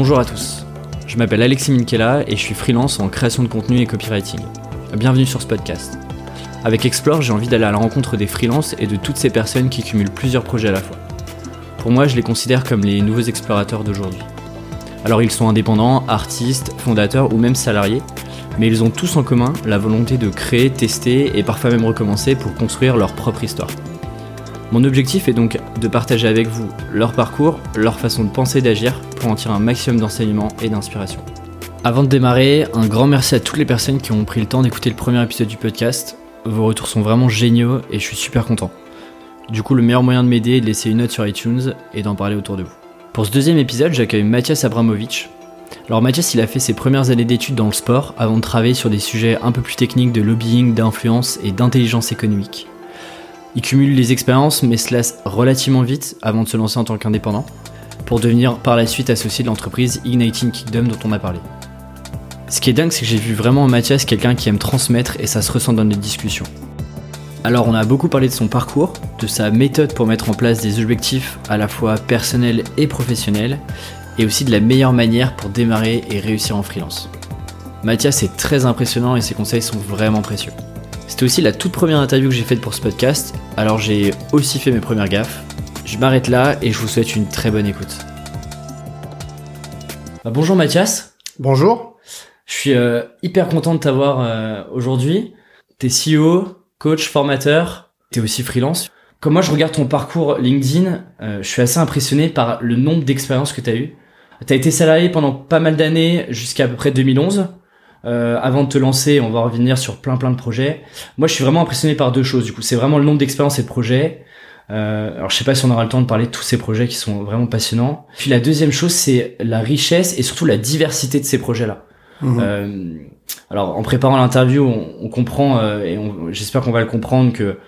Bonjour à tous. Je m'appelle Alexis Minkela et je suis freelance en création de contenu et copywriting. Bienvenue sur ce podcast. Avec Explore, j'ai envie d'aller à la rencontre des freelances et de toutes ces personnes qui cumulent plusieurs projets à la fois. Pour moi, je les considère comme les nouveaux explorateurs d'aujourd'hui. Alors ils sont indépendants, artistes, fondateurs ou même salariés, mais ils ont tous en commun la volonté de créer, tester et parfois même recommencer pour construire leur propre histoire. Mon objectif est donc de partager avec vous leur parcours, leur façon de penser et d'agir pour en tirer un maximum d'enseignements et d'inspiration. Avant de démarrer, un grand merci à toutes les personnes qui ont pris le temps d'écouter le premier épisode du podcast. Vos retours sont vraiment géniaux et je suis super content. Du coup, le meilleur moyen de m'aider est de laisser une note sur iTunes et d'en parler autour de vous. Pour ce deuxième épisode, j'accueille Mathias Abramovic. Alors Mathias, il a fait ses premières années d'études dans le sport avant de travailler sur des sujets un peu plus techniques de lobbying, d'influence et d'intelligence économique. Il cumule les expériences mais se lasse relativement vite avant de se lancer en tant qu'indépendant, pour devenir par la suite associé de l'entreprise Igniting Kingdom dont on a parlé. Ce qui est dingue, c'est que j'ai vu vraiment en Mathias quelqu'un qui aime transmettre et ça se ressent dans les discussions. Alors on a beaucoup parlé de son parcours, de sa méthode pour mettre en place des objectifs à la fois personnels et professionnels, et aussi de la meilleure manière pour démarrer et réussir en freelance. Mathias est très impressionnant et ses conseils sont vraiment précieux. C'était aussi la toute première interview que j'ai faite pour ce podcast, alors j'ai aussi fait mes premières gaffes. Je m'arrête là et je vous souhaite une très bonne écoute. Bah, bonjour Mathias. Bonjour. Je suis euh, hyper content de t'avoir euh, aujourd'hui. T'es CEO, coach, formateur, t'es aussi freelance. Comme moi je regarde ton parcours LinkedIn, euh, je suis assez impressionné par le nombre d'expériences que t'as eues. T'as été salarié pendant pas mal d'années jusqu'à peu près 2011. Euh, avant de te lancer, on va revenir sur plein plein de projets. Moi, je suis vraiment impressionné par deux choses. Du coup, c'est vraiment le nombre d'expériences et de projets. Euh, alors, je sais pas si on aura le temps de parler de tous ces projets qui sont vraiment passionnants. Puis la deuxième chose, c'est la richesse et surtout la diversité de ces projets-là. Mhm. Euh, alors, en préparant l'interview, on, on comprend euh, et j'espère qu'on va le comprendre que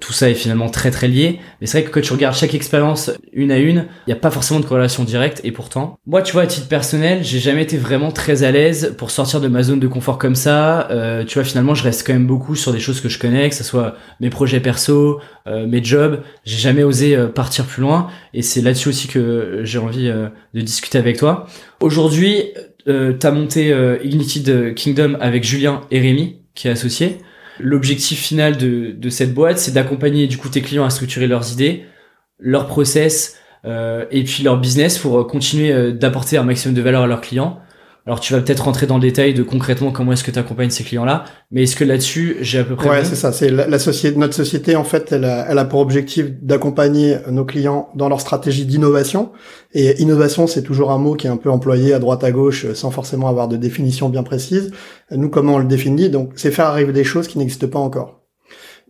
tout ça est finalement très très lié. Mais c'est vrai que quand tu regardes chaque expérience une à une, il n'y a pas forcément de corrélation directe. Et pourtant, moi, tu vois, à titre personnel, j'ai jamais été vraiment très à l'aise pour sortir de ma zone de confort comme ça. Euh, tu vois, finalement, je reste quand même beaucoup sur des choses que je connais, que ce soit mes projets perso, euh, mes jobs. J'ai jamais osé euh, partir plus loin. Et c'est là-dessus aussi que j'ai envie euh, de discuter avec toi. Aujourd'hui, euh, t'as monté euh, Ignited Kingdom avec Julien et Rémi, qui est associé. L'objectif final de, de cette boîte, c'est d'accompagner du coup tes clients à structurer leurs idées, leurs process euh, et puis leur business pour continuer euh, d'apporter un maximum de valeur à leurs clients. Alors tu vas peut-être rentrer dans le détail de concrètement comment est-ce que tu accompagnes ces clients-là, mais est-ce que là-dessus j'ai à peu près Ouais, c'est ça. C'est la, la société, notre société en fait, elle a, elle a pour objectif d'accompagner nos clients dans leur stratégie d'innovation. Et innovation, c'est toujours un mot qui est un peu employé à droite à gauche, euh, sans forcément avoir de définition bien précise. Nous, comment on le définit? Donc, c'est faire arriver des choses qui n'existent pas encore.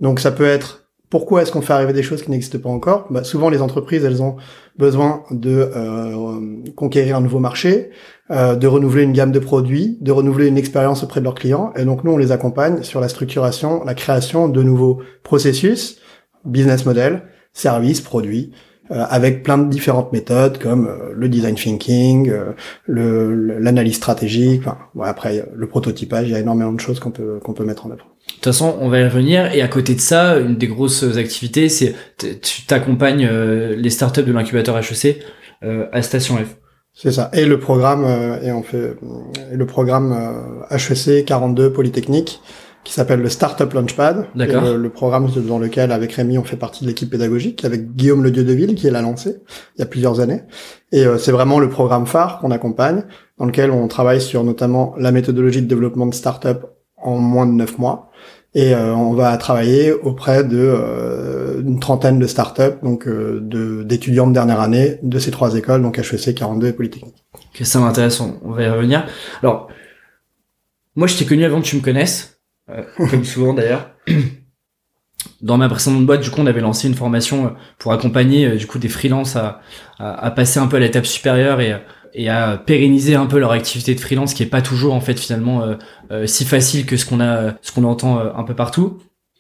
Donc, ça peut être pourquoi est-ce qu'on fait arriver des choses qui n'existent pas encore? Bah, Souvent, les entreprises, elles ont besoin de euh, conquérir un nouveau marché, euh, de renouveler une gamme de produits, de renouveler une expérience auprès de leurs clients. Et donc, nous, on les accompagne sur la structuration, la création de nouveaux processus, business model, services, produits, euh, avec plein de différentes méthodes comme le design thinking, l'analyse stratégique. Après, le prototypage, il y a énormément de choses qu'on peut qu'on peut mettre en œuvre. De toute façon, on va y revenir. Et à côté de ça, une des grosses activités, c'est tu t'accompagnes euh, les startups de l'incubateur HEC euh, à Station F. C'est ça. Et le programme, euh, et on fait euh, et le programme euh, HEC 42 Polytechnique qui s'appelle le Startup Launchpad. D'accord. Le, le programme dans lequel, avec Rémi, on fait partie de l'équipe pédagogique, avec Guillaume Le Dieu-de-Ville qui l'a lancé il y a plusieurs années. Et euh, c'est vraiment le programme phare qu'on accompagne, dans lequel on travaille sur notamment la méthodologie de développement de startup en moins de neuf mois. Et euh, on va travailler auprès de euh, une trentaine de startups, donc euh, de d'étudiants de dernière année de ces trois écoles, donc HEC 42 et Polytechnique. Que ça m'intéresse, on, va y revenir. Alors, moi, je t'ai connu avant que tu me connaisses, comme souvent d'ailleurs. Dans ma précédente boîte, du coup, on avait lancé une formation pour accompagner du coup des freelances à, à, à passer un peu à l'étape supérieure et, et à pérenniser un peu leur activité de freelance, qui est pas toujours en fait finalement euh, euh, si facile que ce qu'on a, ce qu'on entend euh, un peu partout.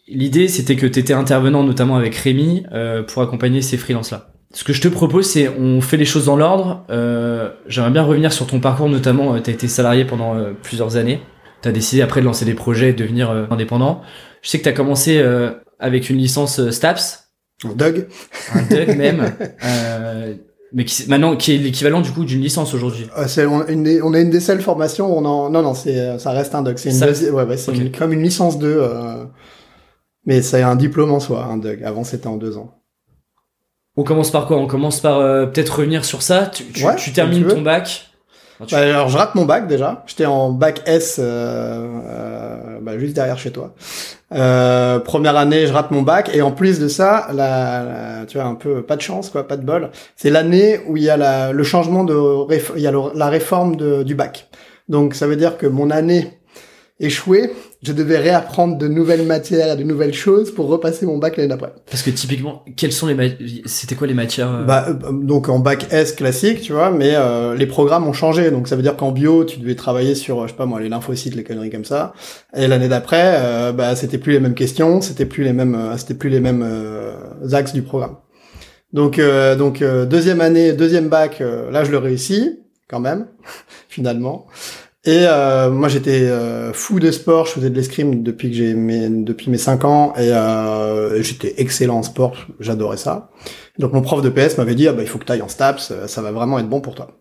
L'idée, c'était que tu étais intervenant notamment avec Rémi euh, pour accompagner ces freelances-là. Ce que je te propose, c'est on fait les choses dans l'ordre. Euh, J'aimerais bien revenir sur ton parcours, notamment. tu as été salarié pendant euh, plusieurs années. Tu as décidé après de lancer des projets et de devenir euh, indépendant. Je sais que tu as commencé euh, avec une licence euh, STAPS, Doug un DUG même. Euh, Mais qui, maintenant, qui est l'équivalent du coup d'une licence aujourd'hui. Euh, c'est on, une, on a une des seules formations. On en, non non, c'est ça reste un doc. C'est une Ça- ouais, ouais, c'est une- comme une licence 2 euh, mais c'est un diplôme en soi, un doc. Avant c'était en deux ans. On commence par quoi? On commence par euh, peut-être revenir sur ça. Tu, tu, Ouais, tu termines tu ton bac. Bah, alors je rate mon bac déjà. J'étais en bac S, euh, euh, bah, juste derrière chez toi. Euh, première année, je rate mon bac et en plus de ça, la, tu vois un peu pas de chance quoi, pas de bol. C'est l'année où il y a la, le changement de, il y a la réforme du bac. Donc ça veut dire que mon année échouée, je devais réapprendre de nouvelles matières et de nouvelles choses pour repasser mon bac l'année d'après. Parce que typiquement, quelles sont les ma- c'était quoi les matières euh, Bah, euh, donc en bac S classique, tu vois, mais euh, les programmes ont changé. Donc ça veut dire qu'en bio, tu devais travailler sur, je sais pas moi, les lymphocytes, les conneries comme ça. Et l'année d'après, euh, bah c'était plus les mêmes questions, c'était plus les mêmes, euh, c'était plus les mêmes euh, axes du programme. Donc euh, donc euh, deuxième année, deuxième bac, euh, là je le réussis quand même, finalement. Et euh, moi j'étais euh, fou de sport, je faisais de l'escrime depuis que j'ai mes depuis mes 5 ans et euh, j'étais excellent en sport, j'adorais ça. Donc mon prof de PS m'avait dit ah bah il faut que tu ailles en STAPS, ça va vraiment être bon pour toi.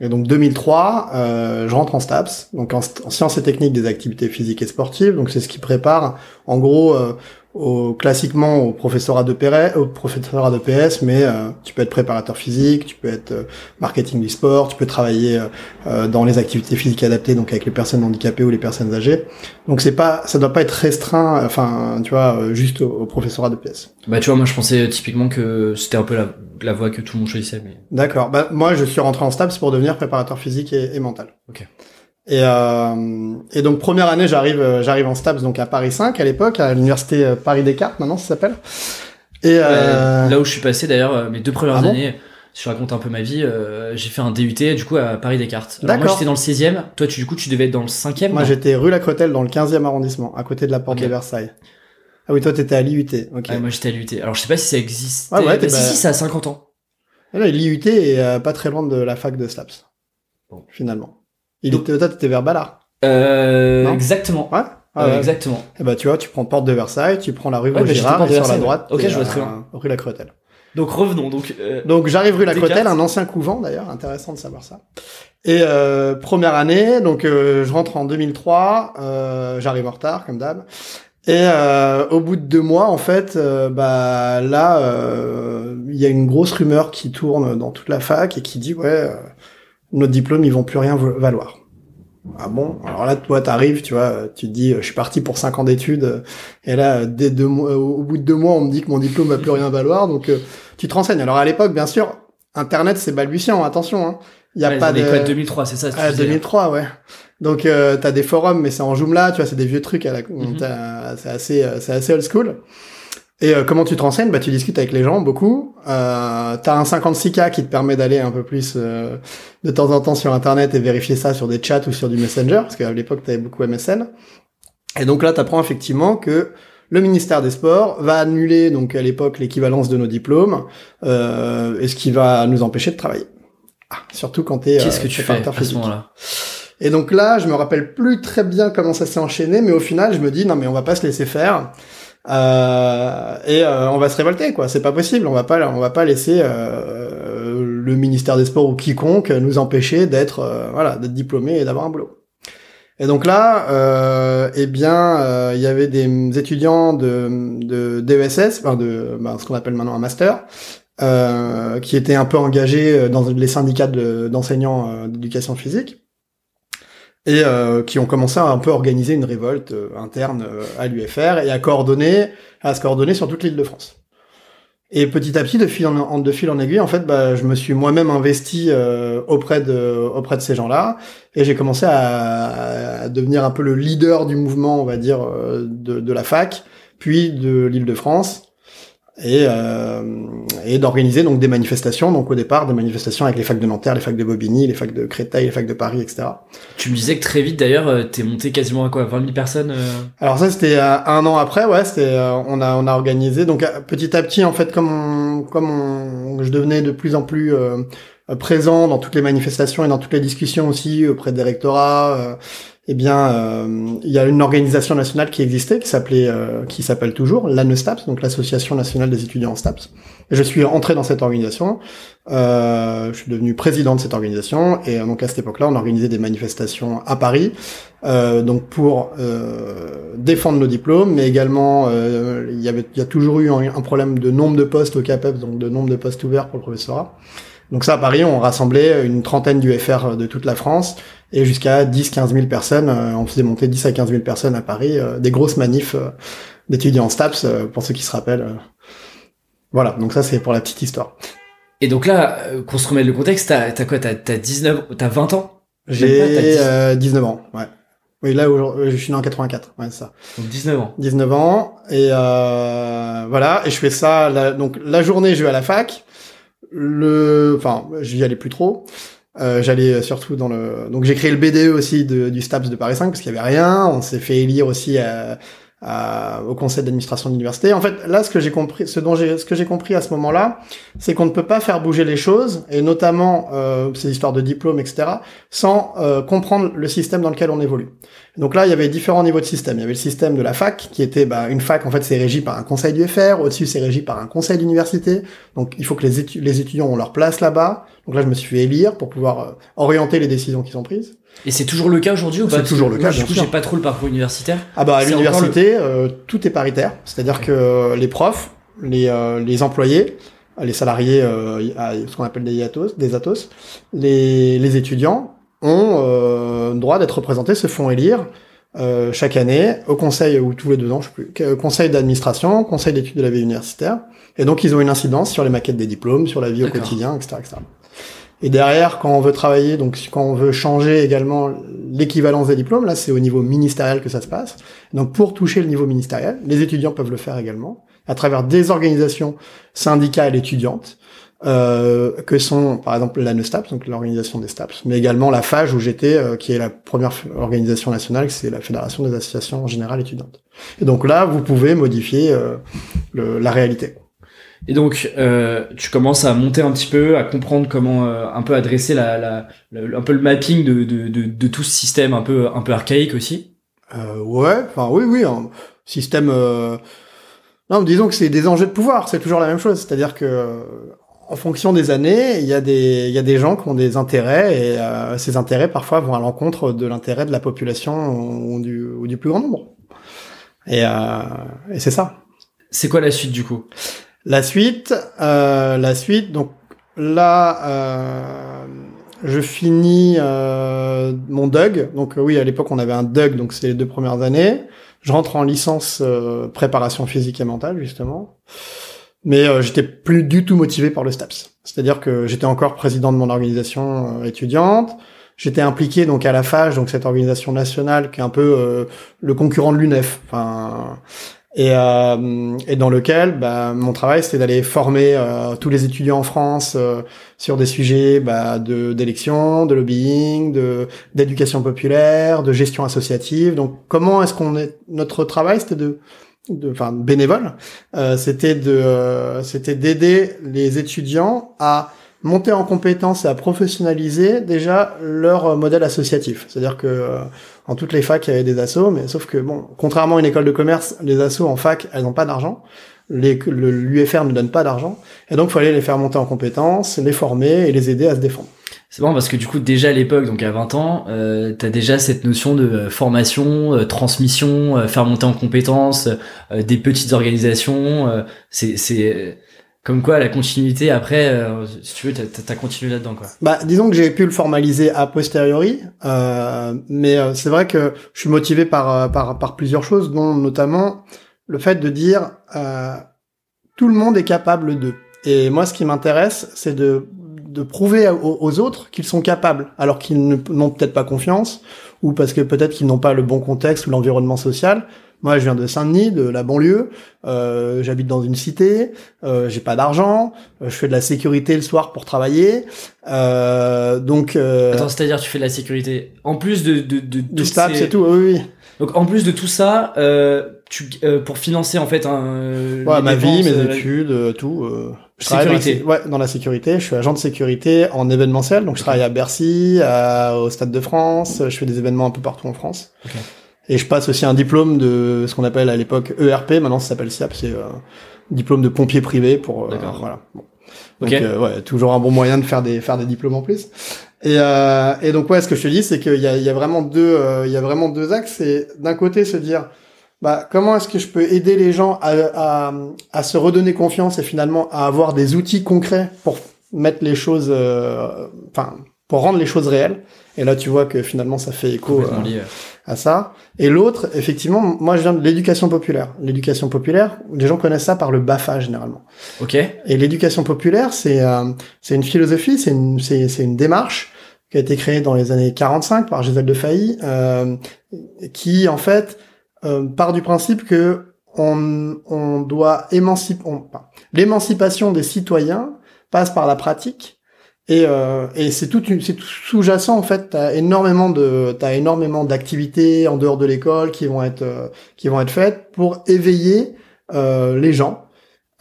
Et donc 2003, euh, je rentre en STAPS, donc en, en sciences et techniques des activités physiques et sportives. Donc c'est ce qui prépare en gros euh, au, classiquement au professorat de PS, au professorat de PS, mais euh, tu peux être préparateur physique, tu peux être euh, marketing du sport, tu peux travailler euh, euh, dans les activités physiques adaptées, donc avec les personnes handicapées ou les personnes âgées. Donc c'est pas, ça doit pas être restreint, enfin tu vois, euh, juste au, au professorat de PS. Bah tu vois, moi je pensais typiquement que c'était un peu la, la voie que tout le monde choisissait. Mais... D'accord. Bah, moi, je suis rentré en STAPS pour devenir préparateur physique et, et mental. Ok. Et, euh, et donc première année, j'arrive, euh, j'arrive en STAPS donc à Paris 5 à l'époque, à l'université euh, Paris Descartes, maintenant ça s'appelle. Et euh, là où je suis passé d'ailleurs, euh, mes deux premières Ah bon années, si je raconte un peu ma vie, euh, j'ai fait un DUT du coup à Paris Descartes. Alors moi j'étais dans le 16e, toi tu, du coup tu devais être dans le 5e. moi j'étais rue La Cretelle dans le 15e arrondissement, à côté de la porte de Versailles. Ah oui, toi t'étais à l'IUT. Ok. Ouais, moi j'étais à l'UT. Alors je sais pas si ça existe. Ouais, ouais, t'es- si, bah- si, ça a 50 ans. Là, l'IUT est euh, pas très loin de la fac de STAPS. Bon. Finalement. Il Donc- était, toi t'étais vers Ballard. Euh, exactement. Ouais. Ah Euh, ouais. Exactement. Et bah tu vois, tu prends porte de Versailles, tu prends la rue bah, Vaugirard porte et sur la droite. Ok, je vois très bien. Rue La Cretelle. Donc revenons. Donc, euh, Donc j'arrive rue La. Cretelle, un ancien couvent d'ailleurs, intéressant de savoir ça. Et euh, première année, donc euh, je rentre en 2003, euh, j'arrive en retard comme d'hab. Et euh, au bout de deux mois, en fait, bah là, euh, il y a une grosse rumeur qui tourne dans toute la fac et qui dit ouais, euh, nos diplômes ils vont plus rien valoir. Ah bon? Alors là, toi, t'arrives, tu vois, tu te dis, euh, je suis parti pour cinq ans d'études, euh, et là, euh, dès deux mois, au bout de deux mois, on me dit que mon diplôme va plus rien valoir, donc euh, tu te renseignes. Alors à l'époque, bien sûr, Internet c'est balbutiant, attention, hein. Il y a ouais, pas de codes 2003, c'est ça. ce ah, tu disais. 2003, ouais. Donc euh, t'as des forums, mais c'est en Joomla, tu vois, c'est des vieux trucs à la, Mhm. t'as- c'est assez, euh, c'est assez old school. Et euh, comment tu te renseignes? Bah tu discutes avec les gens beaucoup. Euh, t'as un 56K qui te permet d'aller un peu plus euh, de temps en temps sur Internet et vérifier ça sur des chats ou sur du Messenger, parce qu'à l'époque t'avais beaucoup MSN. Et donc là t'apprends effectivement que le ministère des Sports va annuler donc à l'époque l'équivalence de nos diplômes, euh, et ce qui va nous empêcher de travailler. Ah, surtout quand t'es Qu'est-ce euh, que tu fais à ce moment-là? Et donc là, je me rappelle plus très bien comment ça s'est enchaîné, mais au final, je me dis non mais on va pas se laisser faire euh, et euh, on va se révolter quoi. C'est pas possible. On va pas, on va pas laisser euh, le ministère des Sports ou quiconque nous empêcher d'être euh, voilà d'être diplômé et d'avoir un boulot. Et donc là, eh bien, il y avait des étudiants de, de DESS, enfin de ben, ce qu'on appelle maintenant un master, qui étaient un peu engagés dans les syndicats de- d'enseignants d'éducation physique et euh, qui ont commencé à un peu organiser une révolte euh, interne euh, à l'UFR et à coordonner, à se coordonner sur toute l'île de France. Et petit à petit, de fil en, de fil en aiguille, en fait, bah, je me suis moi-même investi euh, auprès de auprès de ces gens-là, et j'ai commencé à, à devenir un peu le leader du mouvement, on va dire, de, de la fac, puis de l'île de France, et, euh, et d'organiser donc des manifestations. Donc au départ, des manifestations avec les facs de Nanterre, les facs de Bobigny, les facs de Créteil, les facs de Paris, etc. Tu me disais que très vite d'ailleurs, euh, t'es monté quasiment à quoi 20 000 personnes euh Alors ça c'était un an après, ouais, c'était euh, on a on a organisé donc petit à petit en fait comme on, comme on, je devenais de plus en plus présent dans toutes les manifestations et dans toutes les discussions aussi auprès des rectorats, euh, eh bien, euh, il y a une organisation nationale qui existait, qui s'appelait, euh, qui s'appelle toujours l'ANESTAPS, donc l'Association nationale des étudiants en STAPS. Et je suis entré dans cette organisation. Euh, je suis devenu président de cette organisation, et donc à cette époque-là, on organisait des manifestations à Paris, donc pour défendre nos diplômes, mais également, il y avait, il y a toujours eu un, un, problème de nombre de postes au CAPEP, donc de nombre de postes ouverts pour le professorat. Donc ça, à Paris, on rassemblait une trentaine d'UFR de toute la France et jusqu'à 10-15 000 personnes. Euh, on faisait monter 10 à 15 000 personnes à Paris, euh, des grosses manifs euh, d'étudiants en STAPS, pour ceux qui se rappellent. Voilà, donc ça c'est pour la petite histoire. Et donc là, qu'on se remette le contexte, t'as as quoi T'as 19, t'as 20 ans? J'ai 19 ans, ouais. Oui, là, je suis né en 84, ouais, ça. Donc 19 ans. 19 ans, et euh, voilà, et je fais ça, la, donc la journée, je vais à la fac, le, enfin, j'y allais plus trop. Euh, j'allais surtout dans le, donc j'ai créé le BDE aussi du STAPS de Paris 5 parce qu'il y avait rien. On s'est fait élire aussi à, au conseil d'administration de l'université. En fait, là, ce que j'ai compris, ce dont j'ai, ce que j'ai compris à ce moment-là, c'est qu'on ne peut pas faire bouger les choses, et notamment euh, ces histoires de diplômes, etc., sans euh, comprendre le système dans lequel on évolue. Donc là, il y avait différents niveaux de système. Il y avait le système de la fac, qui était bah, une fac, en fait, c'est régi par un conseil du FR. Au-dessus, c'est régi par un conseil d'université. Donc, il faut que les, les étudiants ont leur place là-bas. Donc là, je me suis fait élire pour pouvoir euh, orienter les décisions qui sont prises. Et c'est toujours le cas aujourd'hui ou pas? C'est toujours le cas. Du coup, j'ai pas trop le parcours universitaire. Ah bah à l'université, euh, tout est paritaire. C'est-à-dire que euh, les profs, les, euh, les employés, les salariés, ce qu'on appelle des atos, des atos, les, les étudiants ont droit d'être représentés, se font élire chaque année au conseil ou tous les deux ans, je sais plus, conseil d'administration, conseil d'études de la vie universitaire. Et donc ils ont une incidence sur les maquettes des diplômes, sur la vie au quotidien, etc., etc. Et derrière, quand on veut travailler, donc quand on veut changer également l'équivalence des diplômes, là c'est au niveau ministériel que ça se passe. Donc pour toucher le niveau ministériel, les étudiants peuvent le faire également à travers des organisations syndicales étudiantes, euh, que sont par exemple la NESTAPS, donc l'organisation des STAPS, mais également la FAGE où j'étais, euh, qui est la première organisation nationale, c'est la Fédération des associations générales étudiantes. Et donc là, vous pouvez modifier euh, le, la réalité. Et donc, euh, tu commences à monter un petit peu, à comprendre comment euh, un peu adresser la, la, un peu le mapping de, de, de, de, tout ce système un peu un peu archaïque aussi. Euh, ouais, enfin oui, oui, un système. Euh... Non, disons que c'est des enjeux de pouvoir. C'est toujours la même chose. C'est-à-dire que euh, en fonction des années, il y a des il y a des gens qui ont des intérêts et euh, ces intérêts parfois vont à l'encontre de l'intérêt de la population ou du, ou du plus grand nombre. Et, et c'est ça. C'est quoi la suite du coup? La suite, euh, la suite, donc là, euh, je finis euh, mon DUG. Donc oui, à l'époque, on avait un DUG, donc c'est les deux premières années. Je rentre en licence préparation physique et mentale, justement. Mais j'étais plus du tout motivé par le STAPS. C'est-à-dire que j'étais encore président de mon organisation étudiante. J'étais impliqué donc à la FAGE, donc cette organisation nationale qui est un peu le concurrent de l'UNEF. Enfin, et, euh, et dans lequel bah, mon travail c'était d'aller former euh, tous les étudiants en France euh, sur des sujets bah, de d'élection, de lobbying, de d'éducation populaire, de gestion associative. Donc comment est-ce qu'on est notre travail c'était de enfin bénévole, euh, c'était de euh, c'était d'aider les étudiants à monter en compétence et à professionnaliser déjà leur modèle associatif. C'est-à-dire que en toutes les facs, il y avait des assos, mais sauf que, bon, contrairement à une école de commerce, les assos en fac, elles n'ont pas d'argent. L'UFR ne donne pas d'argent. Et donc, il fallait les faire monter en compétences, les former et les aider à se défendre. C'est bon parce que du coup déjà à l'époque, donc à 20 ans, euh, tu as déjà cette notion de euh, formation, euh, transmission, euh, faire monter en compétences, des petites organisations. c'est comme quoi la continuité après euh, si tu veux t'as continué là-dedans quoi. Bah disons que j'ai pu le formaliser a posteriori euh, mais euh, c'est vrai que je suis motivé par, euh, par par plusieurs choses dont notamment le fait de dire tout le monde est capable de. Et moi ce qui m'intéresse c'est de de prouver aux autres qu'ils sont capables alors qu'ils n'ont peut-être pas confiance ou parce que peut-être qu'ils n'ont pas le bon contexte ou l'environnement social Moi, je viens de Saint-Denis, de la banlieue. Euh, J'habite dans une cité. Euh, J'ai pas d'argent. euh, je fais de la sécurité le soir pour travailler. Euh, donc, euh, Attends, c'est-à-dire tu fais de la sécurité en plus de de de, du toutes STAPS ces- et tout. Oui, oui. Donc en plus de tout ça, euh, tu euh, pour financer en fait un euh, Ouais, ma vie, mes études, euh, tout. euh, je travaille dans la Sécurité. ouais, dans la sécurité. Je suis agent de sécurité en événementiel. Donc, je travaille à Bercy, à- au Stade de France. Je fais des événements un peu partout en France. Ok. Et je passe aussi un diplôme de ce qu'on appelle à l'époque ERP. Maintenant, ça s'appelle SIAP. C'est euh, diplôme de pompier privé pour. euh, voilà. Bon. Donc, euh, ouais, toujours un bon moyen de faire des faire des diplômes en plus. Et, euh, et donc ouais, ce que je te dis, c'est qu'il y a, il y a vraiment deux, il y a vraiment deux axes. C'est d'un côté se dire, bah comment est-ce que je peux aider les gens à, à, à se redonner confiance et finalement à avoir des outils concrets pour mettre les choses, euh, enfin pour rendre les choses réelles. Et là, tu vois que finalement, ça fait écho euh, à ça. Et l'autre, effectivement, moi, je viens de l'éducation populaire. L'éducation populaire, les gens connaissent ça par le Bafa généralement. Ok. Et l'éducation populaire, c'est euh, c'est une philosophie, c'est une c'est c'est une démarche qui a été créée dans les années 45 par Gisèle de Failly, euh, qui en fait euh, part du principe que on on doit émanciper l'émancipation des citoyens passe par la pratique. Et, euh, et c'est tout, c'est tout sous-jacent en fait. T'as énormément de, t'as énormément d'activités en dehors de l'école qui vont être, euh, qui vont être faites pour éveiller euh, les gens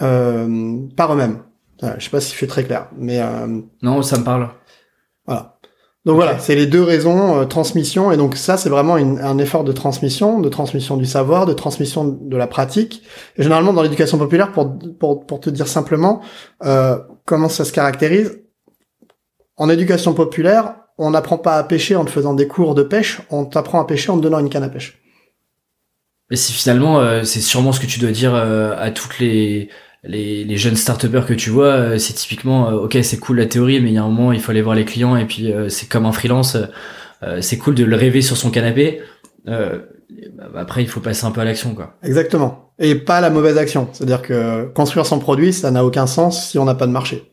euh, par eux-mêmes. Voilà, je sais pas si je suis très clair, mais euh, Non, ça me parle. voilà. Donc voilà, c'est les deux raisons, euh, transmission, et donc ça c'est vraiment une- un effort de transmission, de transmission du savoir, de transmission de la pratique. Et généralement dans l'éducation populaire, pour, pour, pour te dire simplement euh, comment ça se caractérise, en éducation populaire, on n'apprend pas à pêcher en te faisant des cours de pêche, on t'apprend à pêcher en te donnant une canne à pêche. Et si finalement, euh, c'est sûrement ce que tu dois dire euh, à toutes les, les, les jeunes start que tu vois, euh, c'est typiquement, euh, ok, c'est cool la théorie, mais il y a un moment, il faut aller voir les clients, et puis euh, c'est comme un freelance, euh, c'est cool de le rêver sur son canapé. Euh, bah, après, il faut passer un peu à l'action, quoi. Exactement. Et pas la mauvaise action. C'est-à-dire que construire son produit, ça n'a aucun sens si on n'a pas de marché.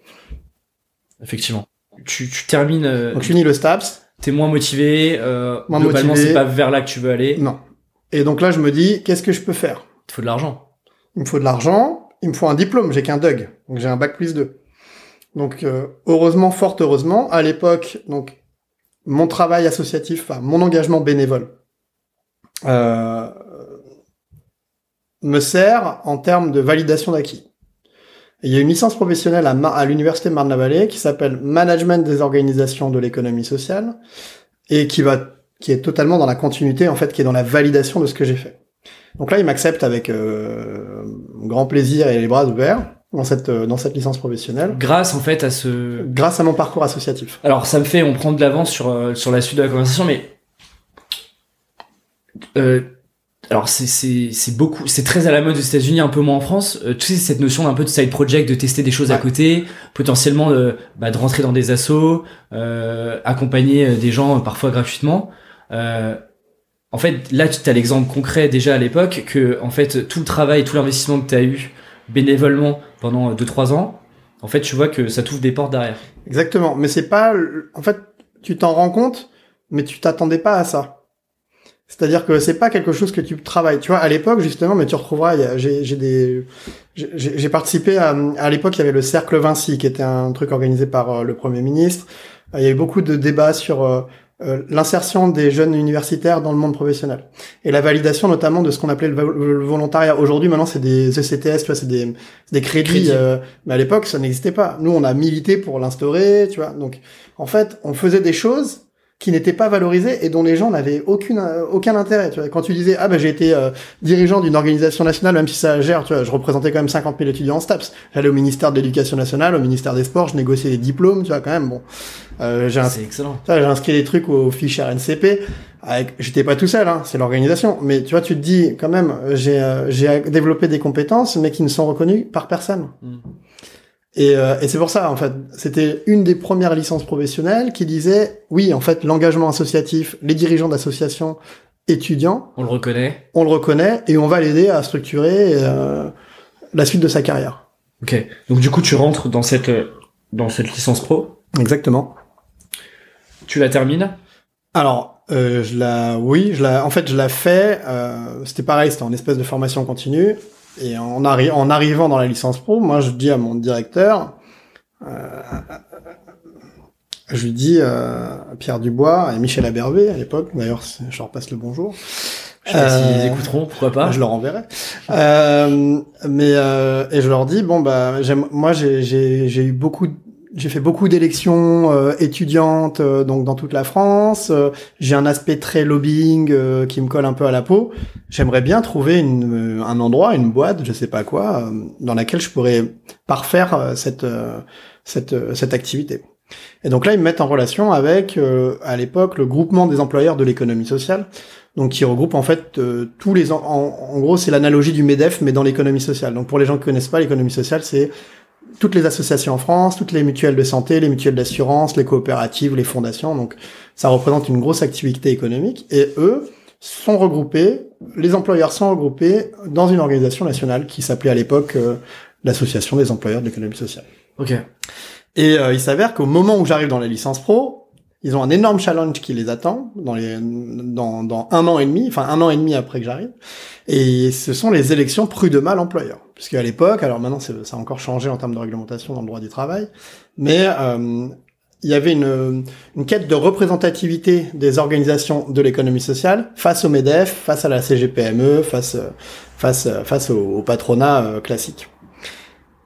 Effectivement. Tu, tu termines, euh, Donc je finis le STAPS, t'es moins motivé, euh, Moins globalement, c'est pas vers là que tu veux aller, non. Et donc là, je me dis, qu'est-ce que je peux faire? Il faut de l'argent. Il me faut de l'argent, il me faut un diplôme, j'ai qu'un DUG, donc j'ai un bac plus 2. Donc euh, heureusement, fort heureusement, à l'époque, donc mon travail associatif, enfin mon engagement bénévole, euh, me sert en termes de validation d'acquis. Il y a une licence professionnelle à, Mar- à l'université de Marne-la-Vallée qui s'appelle Management des organisations de l'économie sociale et qui va qui est totalement dans la continuité en fait, qui est dans la validation de ce que j'ai fait. Donc là, il m'accepte avec euh, grand plaisir et les bras ouverts dans cette euh, dans cette licence professionnelle, Grâce, en fait, à ce, grâce à mon parcours associatif. Alors ça me fait, on prend de l'avance sur euh, sur la suite de la conversation, mais euh, alors c'est beaucoup, c'est très à la mode aux États-Unis, un peu moins en France. Euh, tu sais cette notion d'un peu de side project, de tester des choses à côté, potentiellement de bah, de rentrer dans des assos, euh, accompagner euh, des gens euh, parfois gratuitement. Euh, en fait, là, tu as l'exemple concret déjà à l'époque que, en fait, tout le travail, tout l'investissement que tu as eu bénévolement pendant 2-3 ans, en fait, tu vois que ça t'ouvre des portes derrière. Exactement. Mais c'est pas, en fait, tu t'en rends compte, mais tu t'attendais pas à ça. C'est-à-dire que c'est pas quelque chose que tu travailles. Tu vois, à l'époque, justement, mais tu retrouveras, j'ai j'ai des, j'ai- participé à, à l'époque, il y avait le Cercle Vinci, qui était un truc organisé par euh, le Premier ministre. Euh, Il y a eu beaucoup de débats sur euh, l'insertion des jeunes universitaires dans le monde professionnel et la validation notamment de ce qu'on appelait le, vo- le volontariat. Aujourd'hui, maintenant, c'est des ECTS, tu vois, c'est des, des crédits. Crédits. euh, mais à l'époque, ça n'existait pas. Nous, on a milité pour l'instaurer, tu vois. Donc, en fait, on faisait des choses qui n'étaient pas valorisées et dont les gens n'avaient aucune euh, aucun intérêt. Tu vois. Quand tu disais ah ben j'ai été euh, dirigeant d'une organisation nationale, même si ça gère, tu vois, je représentais quand même 50 000 étudiants en STAPS. J'allais au ministère de l'Éducation nationale, au ministère des Sports, je négociais des diplômes, tu vois quand même. Bon, euh, j'ai C'est excellent. j'ai inscrit des trucs au fichier RNCP. Avec, j'étais pas tout seul, hein, c'est l'organisation. Mais tu vois, tu te dis quand même, j'ai, euh, j'ai développé des compétences, mais qui ne sont reconnues par personne. Mm. Et, euh, et c'est pour ça, en fait, c'était une des premières licences professionnelles qui disait, oui, en fait, l'engagement associatif, les dirigeants d'associations étudiants, On le reconnaît. on le reconnaît et on va l'aider à structurer euh, la suite de sa carrière. Ok. Donc du coup, tu rentres dans cette dans cette licence pro? Exactement. Tu la termines? Alors, euh, je la, oui, je la, en fait, je l'ai fait. Euh, c'était pareil, c'était en espèce de formation continue. Et en, arri en arrivant dans la licence pro, moi, je dis à mon directeur, euh, je lui dis euh, Pierre Dubois et Michel Abervé à l'époque. D'ailleurs, je leur passe le bonjour. Je sais pas s'ils écouteront, pourquoi pas. Je leur enverrai. Euh, mais et je leur dis bon bah moi j'ai j'ai eu beaucoup j'ai fait beaucoup d'élections euh, étudiantes euh, donc dans toute la France. Euh, j'ai un aspect très lobbying qui me colle un peu à la peau. J'aimerais bien trouver une, un endroit, une boîte, je sais pas quoi, dans laquelle je pourrais parfaire cette cette cette activité. Et donc là, ils me mettent en relation avec, à l'époque, le groupement des employeurs de l'économie sociale, donc qui regroupe en fait tous les... En, en gros, c'est l'analogie du MEDEF, mais dans l'économie sociale. Donc pour les gens qui connaissent pas, l'économie sociale, c'est toutes les associations en France, toutes les mutuelles de santé, les mutuelles d'assurance, les coopératives, les fondations. Donc, ça représente une grosse activité économique. Et eux sont regroupés, les employeurs sont regroupés dans une organisation nationale qui s'appelait à l'époque euh, l'Association des employeurs de l'économie sociale. Ok. Et euh, il s'avère qu'au moment où j'arrive dans la licence pro, ils ont un énorme challenge qui les attend dans, les, dans, dans un an et demi, enfin un an et demi après que j'arrive. Et ce sont les élections prud'homales employeurs. Puisque à l'époque, alors maintenant ça a encore changé en termes de réglementation dans le droit du travail, mais euh, il y avait une, une quête de représentativité des organisations de l'économie sociale face au MEDEF, face à la CGPME, face, face, face au, patronat euh, classique.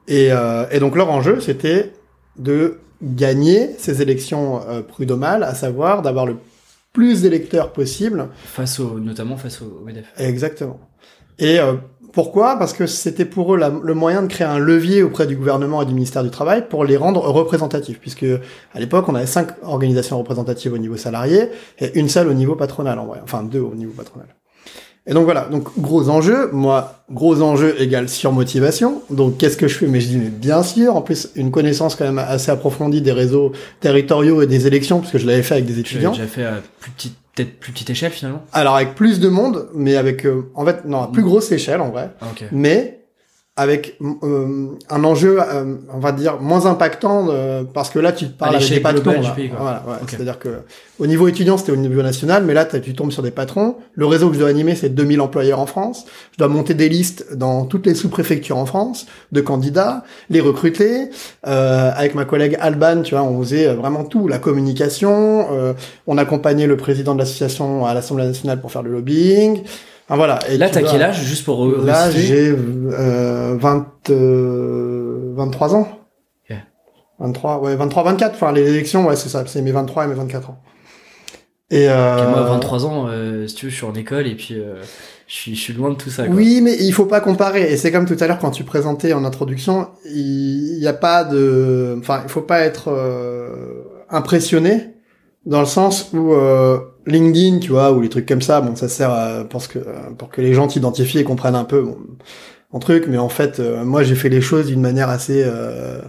Et, euh, et donc leur enjeu, c'était de gagner ces élections euh, prud'homales, à savoir d'avoir le plus d'électeurs possible. Face au, notamment face au MEDEF. Exactement. Et euh, pourquoi? Parce que c'était pour eux le moyen de créer un levier auprès du gouvernement et du ministère du Travail pour les rendre représentatifs, puisque à l'époque on avait cinq organisations représentatives au niveau salarié et une seule au niveau patronal en vrai, enfin deux au niveau patronal. Et donc voilà, donc gros enjeu, moi, gros enjeu égale surmotivation. Donc qu'est-ce que je fais? Mais je dis mais bien sûr, en plus une connaissance quand même assez approfondie des réseaux territoriaux et des élections, parce que je l'avais fait avec des étudiants. J'ai fait à plus petite, peut-être plus petite échelle finalement? Alors avec plus de monde, mais avec euh, en fait non, à plus grosse échelle en vrai. Ah, okay. Mais avec euh, un enjeu, euh, on va dire, moins impactant, euh, parce que là, tu parles avec des patrons. Voilà, ouais, C'est-à-dire que au niveau étudiant, c'était au niveau national, mais là, tu tombes sur des patrons. Le réseau que je dois animer, c'est 2000 employeurs en France. Je dois monter des listes dans toutes les sous-préfectures en France de candidats, les recruter. avec ma collègue Alban, tu vois, on faisait vraiment tout, la communication. on accompagnait le président de l'association à l'Assemblée nationale pour faire le lobbying. Ah, voilà. Et là, t'as quel âge, juste pour Là, j'ai euh, 20, euh, 23 ans. Okay. 23, ouais, 23, 24. Enfin, les élections, ouais, c'est ça. C'est mes 23 et mes 24 ans. Et euh... moi, 23 ans, euh, si tu veux, je suis en école et puis euh, je, suis, je suis loin de tout ça. Quoi. Oui, mais il faut pas comparer. Et c'est comme tout à l'heure quand tu présentais en introduction, il y, a pas de, enfin, il faut pas être euh, impressionné dans le sens où euh, LinkedIn, tu vois, ou les trucs comme ça, bon, ça sert à, pour, que, pour que les gens t'identifient et comprennent un peu mon truc, mais en fait, euh, moi, j'ai fait les choses d'une manière assez euh,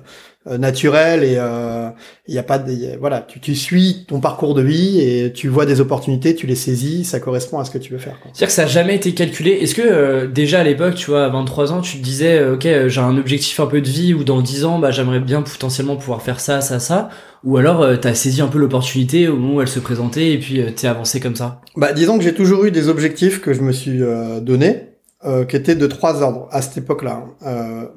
euh naturelle et il euh, y a pas de, voilà, tu, tu suis ton parcours de vie et tu vois des opportunités, tu les saisis, ça correspond à ce que tu veux faire. C'est-à-dire que ça a jamais été calculé. Est-ce que déjà à l'époque, tu vois, à 23 ans, tu te disais, ok, j'ai un objectif un peu de vie ou dans 10 ans, bah, j'aimerais bien potentiellement pouvoir faire ça, ça, ça ou alors euh, t'as saisi un peu l'opportunité au moment où elle se présentait et puis euh, t'es avancé comme ça? Bah disons que j'ai toujours eu des objectifs que je me suis euh, donnés, euh, qui étaient de trois ordres à cette époque-là. Hein.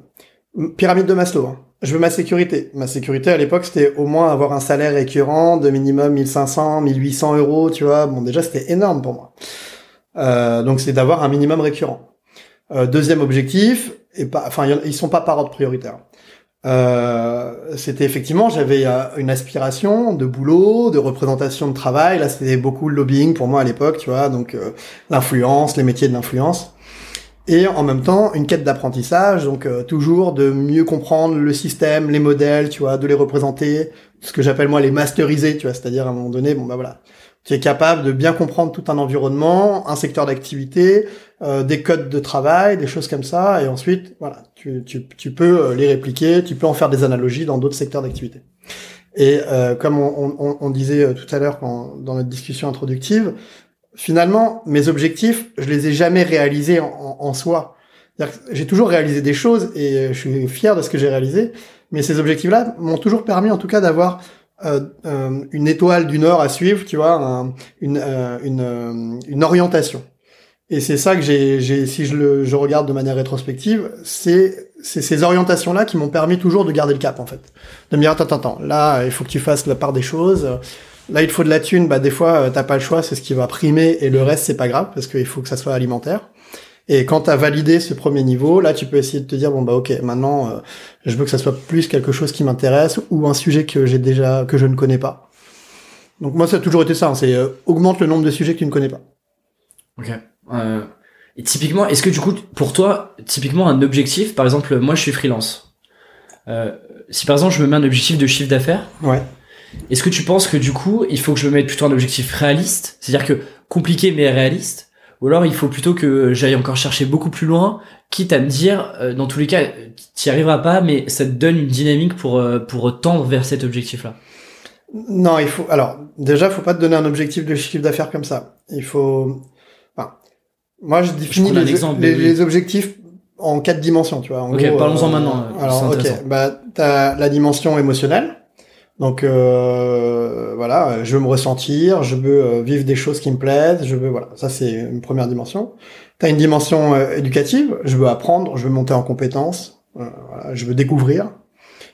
pyramide de Maslow. Hein. Je veux ma sécurité. Ma sécurité à l'époque c'était au moins avoir un salaire récurrent de minimum 1500, 1800 euros, tu vois. Bon déjà c'était énorme pour moi. donc c'est d'avoir un minimum récurrent. deuxième objectif, et pas, enfin ils sont pas par ordre prioritaire. Euh, c'était effectivement, j'avais euh, une aspiration de boulot, de représentation de travail. Là, c'était beaucoup le lobbying pour moi à l'époque, tu vois, donc euh, l'influence, les métiers de l'influence. Et en même temps, une quête d'apprentissage, donc toujours de mieux comprendre le système, les modèles, tu vois, de les représenter, ce que j'appelle moi les masteriser, tu vois, c'est-à-dire à un moment donné, bon bah voilà, tu es capable de bien comprendre tout un environnement, un secteur d'activité, euh, des codes de travail, des choses comme ça, et ensuite, voilà, tu, tu, tu, peux euh, les répliquer, tu peux en faire des analogies dans d'autres secteurs d'activité. Et euh, comme on, on, on, disait euh, tout à l'heure dans notre discussion introductive, finalement, mes objectifs, je les ai jamais réalisés en, soi. J'ai toujours réalisé des choses et je suis fier de ce que j'ai réalisé, mais ces objectifs-là m'ont toujours permis, en tout cas, d'avoir euh, euh, une étoile du Nord à suivre, tu vois, un- une, euh, euh, orientation. Et c'est ça que j'ai, si je le, regarde de manière rétrospective, c'est, c'est ces orientations-là qui m'ont permis toujours de garder le cap, en fait. De me dire, attends, attends, attends, là, il faut que tu fasses la part des choses. Là, il faut de la thune, bah, des fois, euh, t'as pas le choix, c'est ce qui va primer, et le reste, c'est pas grave, parce qu'il faut que ça soit alimentaire. Et quand t'as validé ce premier niveau, là, tu peux essayer de te dire, bon, bah, ok, maintenant, euh, je veux que ça soit plus quelque chose qui m'intéresse, ou un sujet que j'ai déjà, que je ne connais pas. Donc, moi, ça a toujours été ça, hein, c'est, euh, augmente le nombre de sujets que tu ne connais pas. Ok. Euh, et typiquement, est-ce que du coup, pour toi, typiquement un objectif, par exemple, moi je suis freelance. Euh, si par exemple je me mets un objectif de chiffre d'affaires, Ouais. Est-ce que tu penses que du coup, il faut que je me mette plutôt un objectif réaliste, c'est-à-dire que compliqué mais réaliste, ou alors il faut plutôt que j'aille encore chercher beaucoup plus loin, quitte à me dire, euh, dans tous les cas, tu y arriveras pas, mais ça te donne une dynamique pour euh, pour tendre vers cet objectif-là. Non, il faut. Alors, déjà, faut pas te donner un objectif de chiffre d'affaires comme ça. Il faut. Enfin, moi, je définis les, exemple, les, oui. les objectifs en quatre dimensions, tu vois. En Ok, parlons-en euh, maintenant, euh, Alors, ok, bah, t'as la dimension émotionnelle. Donc, euh, voilà, je veux me ressentir, je veux euh, vivre des choses qui me plaisent, je veux, voilà, ça c'est une première dimension. T'as une dimension euh, éducative, je veux apprendre, je veux monter en compétences, euh, je veux découvrir.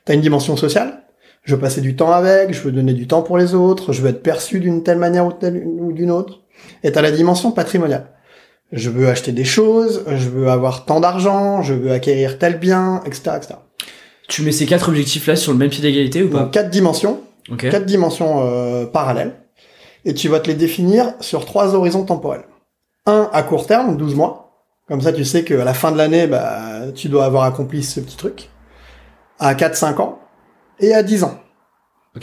T'as une dimension sociale, je veux passer du temps avec, je veux donner du temps pour les autres, je veux être perçu d'une telle manière ou, d'une autre. Et t'as la dimension patrimoniale. Je veux acheter des choses, je veux avoir tant d'argent, je veux acquérir tel bien, etc., etc. Tu mets ces quatre objectifs-là sur le même pied d'égalité ou pas Donc quatre dimensions, quatre dimensions euh, parallèles, et tu vas te les définir sur trois horizons temporels. Un à court terme, 12 mois, comme ça tu sais qu'à la fin de l'année, bah, tu dois avoir accompli ce petit truc. À 4-5 ans, et à 10 ans.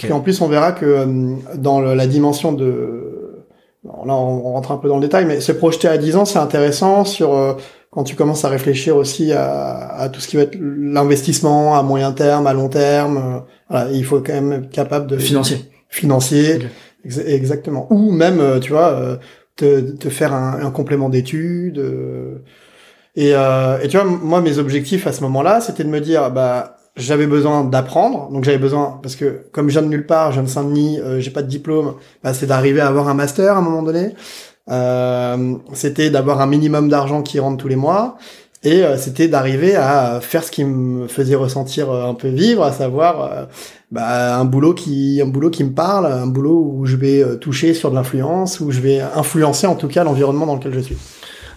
Et en plus, on verra que euh, dans le- la dimension de... là, on, on rentre un peu dans le détail, mais se projeter à 10 ans, c'est intéressant sur euh, quand tu commences à réfléchir aussi à, à tout ce qui va être l'investissement à moyen terme, à long terme. euh, voilà, il faut quand même être capable de... Financier. Financier, ex- exactement. Ou même, euh, tu vois, euh, te, te faire un, un complément d'études. euh, et, euh, et tu vois, moi, mes objectifs à ce moment-là, c'était de me dire, bah, j'avais besoin d'apprendre, donc j'avais besoin, parce que comme je viens de nulle part, je viens de Saint-Denis, euh, j'ai pas de diplôme, bah, c'est d'arriver à avoir un master à un moment donné. Euh, c'était d'avoir un minimum d'argent qui rentre tous les mois. Et euh, c'était d'arriver à faire ce qui me faisait ressentir euh, un peu vivre, à savoir euh, bah, un boulot qui un boulot qui me parle, un boulot où je vais euh, toucher sur de l'influence, où je vais influencer en tout cas l'environnement dans lequel je suis.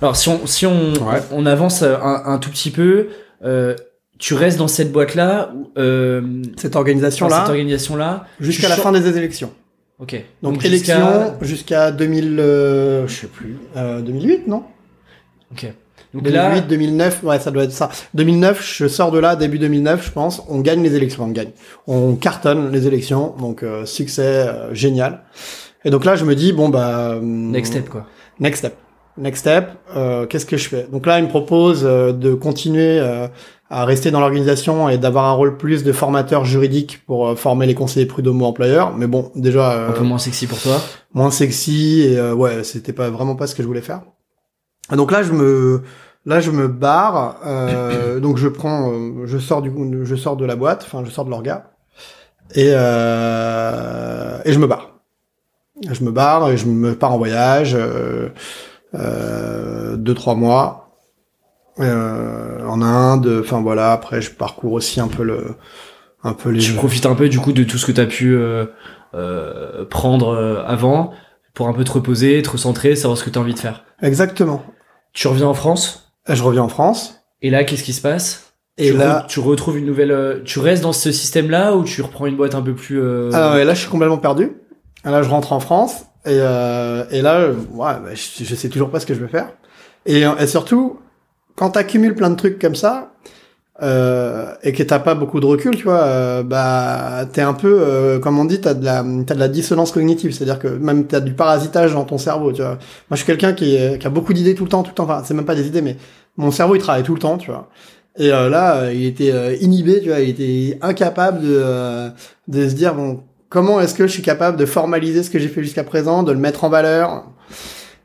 Alors si on si on Ouais. on avance un, un tout petit peu, euh, tu restes dans cette boîte là, euh, Cette organisation là, cette organisation là, jusqu'à la fin des élections. Ok. Donc, jusqu'à- élection jusqu'à 2000, euh, je sais plus, euh, 2008 non? Ok. Donc 2008, là, 2009, ouais, ça doit être ça. 2009, je sors de là, début 2009, je pense. On gagne les élections, on gagne. On cartonne les élections, donc euh, succès euh, génial. Et donc là, je me dis, bon, bah... hum, next step quoi. Next step. Next step, euh, qu'est-ce que je fais? Donc là, il me propose euh, de continuer euh, à rester dans l'organisation et d'avoir un rôle plus de formateur juridique pour euh, former les conseillers prud'homo employeurs. Mais bon, déjà euh, Un peu moins sexy pour toi. moins sexy et euh, ouais, c'était pas vraiment pas ce que je voulais faire. Donc là, je me là je me barre. euh, donc je prends, euh, je sors du je sors de la boîte, enfin je sors de l'orga et euh, et je me barre. Je me barre et je me pars en voyage. Euh, euh, deux trois mois euh, en Inde. Enfin voilà. Après, je parcours aussi un peu le, un peu les. Tu profites un peu du coup de tout ce que t'as pu euh, euh, prendre euh, avant pour un peu te reposer, te recentrer, savoir ce que t'as envie de faire. Exactement. Tu reviens en France? Je reviens en France et là qu'est-ce qui se passe? Et tu, là. re- tu retrouves une nouvelle. euh, tu restes dans ce système-là ou tu reprends une boîte un peu plus. euh, Alors Ah et là, je suis complètement perdu. Et Là, je rentre en France et, euh, et là, euh, ouais, bah, je, je sais toujours pas ce que je veux faire. Et, et surtout, quand t'accumules plein de trucs comme ça euh, et que t'as pas beaucoup de recul, tu vois, euh, bah t'es un peu, euh, comme on dit, t'as de la, t'as de la dissonance cognitive, c'est-à-dire que même t'as du parasitage dans ton cerveau, tu vois. Moi, je suis quelqu'un qui, est- qui a beaucoup d'idées tout le temps, tout le temps. Enfin, c'est même pas des idées, mais mon cerveau il travaille tout le temps, tu vois. Et euh, là, euh, il était euh, inhibé, tu vois, il était incapable de, euh, de se dire bon, comment est-ce que je suis capable de formaliser ce que j'ai fait jusqu'à présent, de le mettre en valeur?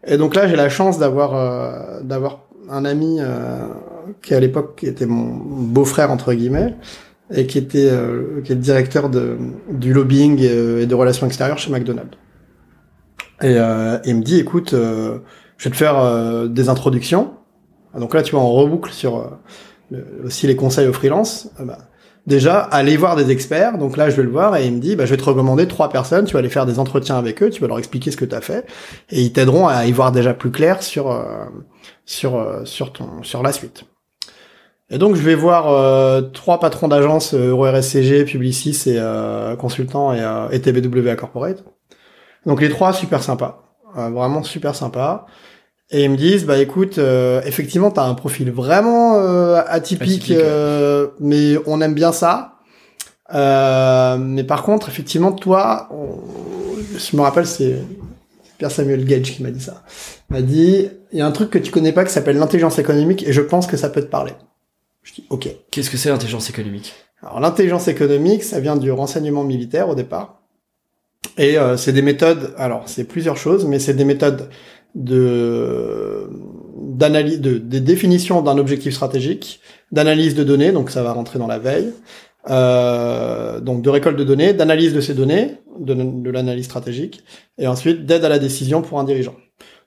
Et donc là, j'ai la chance d'avoir euh, d'avoir un ami euh, qui à l'époque était mon beau-frère entre guillemets et qui était euh, qui est directeur de, du lobbying et, de relations extérieures chez McDonald's. Et, euh, il me dit, écoute, euh, je vais te faire des introductions. Donc là, tu vois, on reboucle sur aussi les conseils aux freelance. Bah, déjà, aller voir des experts. Donc là, je vais le voir et il me dit, bah, je vais te recommander trois personnes. Tu vas aller faire des entretiens avec eux. Tu vas leur expliquer ce que tu as fait et ils t'aideront à y voir déjà plus clair sur sur sur ton sur la suite. Et donc je vais voir euh, trois patrons d'agence euh, EuroRSCG, Publicis et euh, consultant et, euh, et, TBW à Corporate. Donc les trois super sympas, euh, vraiment super sympas. Et ils me disent bah écoute, effectivement t'as un profil vraiment atypique, mais on aime bien ça. mais par contre effectivement toi, je me rappelle c'est Pierre Samuel Gage qui m'a dit ça. M'a dit il y a un truc que tu connais pas qui s'appelle l'intelligence économique et je pense que ça peut te parler. Je dis ok. Qu'est-ce que c'est l'intelligence économique? Alors l'intelligence économique, ça vient du renseignement militaire au départ. Et euh, c'est des méthodes, alors c'est plusieurs choses, mais c'est des méthodes de d'analyse, de, de définition d'un objectif stratégique, d'analyse de données, donc ça va rentrer dans la veille, euh, donc de récolte de données, d'analyse de ces données, de, de l'analyse stratégique, et ensuite d'aide à la décision pour un dirigeant.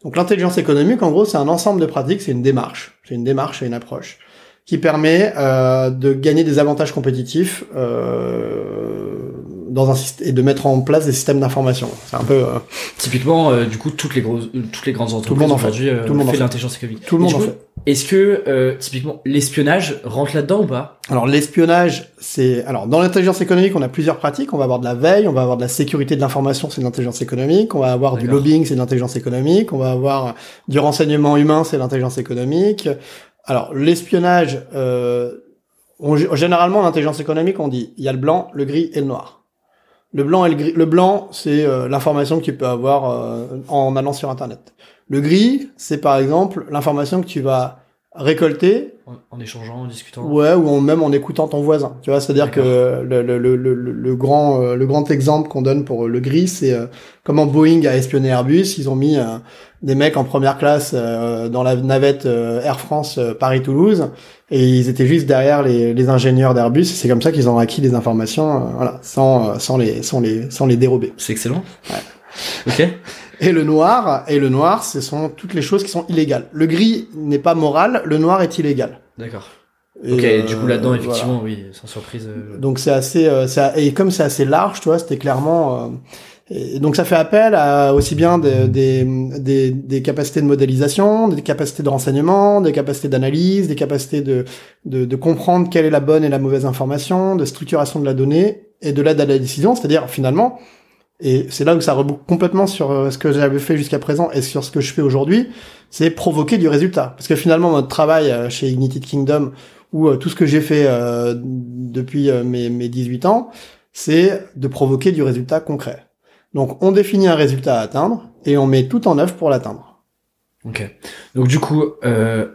Donc l'intelligence économique, en gros, c'est un ensemble de pratiques, c'est une démarche, c'est une démarche et une approche qui permet euh, de gagner des avantages compétitifs euh, dans un et de mettre en place des systèmes d'information. C'est un peu euh, typiquement euh, du coup toutes les grosses toutes les grandes entreprises aujourd'hui tout le monde fait l'intelligence économique. Tout le monde en fait. Est-ce que typiquement l'espionnage rentre là-dedans ou pas? Alors l'espionnage, c'est alors dans l'intelligence économique, on a plusieurs pratiques. On va avoir de la veille, on va avoir de la sécurité de l'information, c'est de l'intelligence économique. On va avoir du lobbying, c'est de l'intelligence économique. On va avoir du renseignement humain, c'est de l'intelligence économique. Alors, l'espionnage, euh, généralement, l'intelligence économique, on dit, il y a le blanc, le gris et le noir. Le blanc et le gris. Le blanc, c'est euh, l'information que tu peux avoir euh, en allant sur Internet. Le gris, c'est par exemple l'information que tu vas récolter en, échangeant, en discutant. Ouais, ou même en écoutant ton voisin. Tu vois, c'est-à-dire que le, le, le, le, grand euh, le grand exemple qu'on donne pour le gris, c'est euh, comment Boeing a espionné Airbus. Ils ont mis euh, des mecs en première classe dans la navette Air France Paris-Toulouse et ils étaient juste derrière les, les ingénieurs d'Airbus. C'est comme ça qu'ils ont acquis des informations, voilà, sans sans les sans les sans les dérober. C'est excellent. Ouais. Ok. Et le noir, et le noir, ce sont toutes les choses qui sont illégales. Le gris n'est pas moral, le noir est illégal. D'accord. Ok, euh, du coup là-dedans, effectivement, oui, sans surprise. Euh, donc c'est assez, euh, et comme c'est assez large, tu vois, c'était clairement. et donc ça fait appel à aussi bien des, des, des, des, capacités de modélisation, des capacités de renseignement, des capacités d'analyse, des capacités de, de, de comprendre quelle est la bonne et la mauvaise information, de structuration de la donnée et de l'aide à la décision. C'est-à-dire finalement, et c'est là où ça reboucle complètement sur euh, ce que j'avais fait jusqu'à présent et sur ce que je fais aujourd'hui, c'est provoquer du résultat. Parce que finalement, notre travail euh, chez Ignited Kingdom, ou euh, tout ce que j'ai fait depuis mes, mes 18 ans, c'est de provoquer du résultat concret. Donc on définit un résultat à atteindre et on met tout en œuvre pour l'atteindre. Ok. Donc du coup, euh,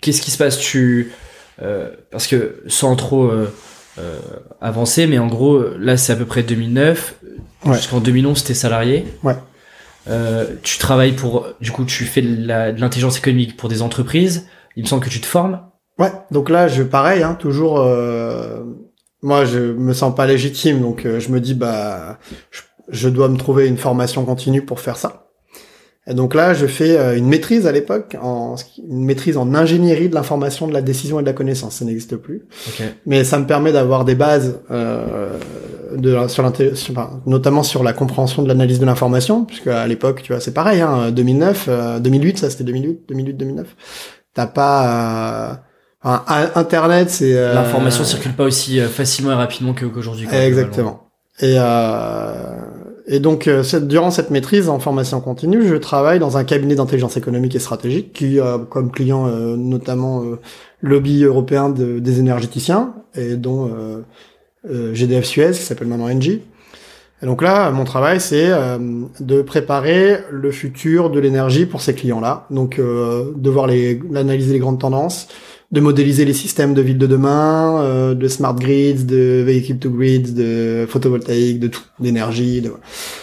qu'est-ce qui se passe? Tu euh, parce que sans trop euh, avancer, mais en gros, là c'est à peu près 2009. Ouais. Jusqu'en 2011, t'es salarié. Ouais. Euh, tu travailles pour, du coup, tu fais de l'intelligence économique pour des entreprises. Il me semble que tu te formes. Ouais. Donc là, je pareil, hein, toujours. Euh, moi, je me sens pas légitime, donc euh, je me dis bah, je, je, dois me trouver une formation continue pour faire ça. Et donc là, je fais euh, une maîtrise à l'époque, en, une maîtrise en ingénierie de l'information, de la décision et de la connaissance. Ça n'existe plus. Okay. Mais ça me permet d'avoir des bases, euh, de, sur enfin, notamment sur la compréhension de l'analyse de l'information, puisque à l'époque, tu vois, c'est pareil. Hein, 2009, euh, 2008, ça c'était 2008, 2008, 2009. T'as pas euh, Internet, c'est euh, l'information circule pas aussi facilement et rapidement qu'aujourd'hui. Exactement. Et euh, et donc, euh, durant cette maîtrise en formation continue, je travaille dans un cabinet d'intelligence économique et stratégique qui a comme client euh, notamment euh, lobby européen de, des énergéticiens et dont GDF Suez qui s'appelle maintenant Engie. Et donc là, mon travail, c'est de préparer le futur de l'énergie pour ces clients-là. Donc, de voir les, analyser les grandes tendances, de modéliser les systèmes de ville de demain, euh, de smart grids, de vehicle to grids, de photovoltaïque, de tout, d'énergie. De...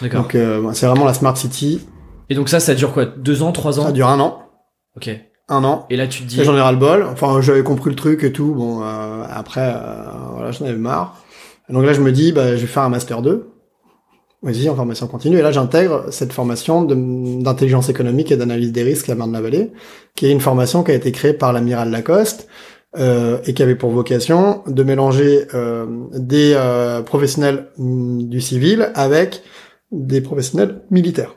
D'accord. Donc euh, c'est vraiment la smart city. Et donc ça, ça dure quoi? Deux ans, trois ans? Ça dure un an. Ok. un an. Et là, tu te dis. J'en ai ras le bol. Enfin, j'avais compris le truc et tout. Bon, euh, après, euh, voilà, j'en avais marre. Donc là, je me dis, bah, je vais faire un master 2. Vas-y, en formation continue. Et là, j'intègre cette formation d'intelligence économique et d'analyse des risques à Marne-la-Vallée, qui est une formation qui a été créée par l'amiral Lacoste euh, et qui avait pour vocation de mélanger euh, des euh, professionnels mm, du civil avec des professionnels militaires,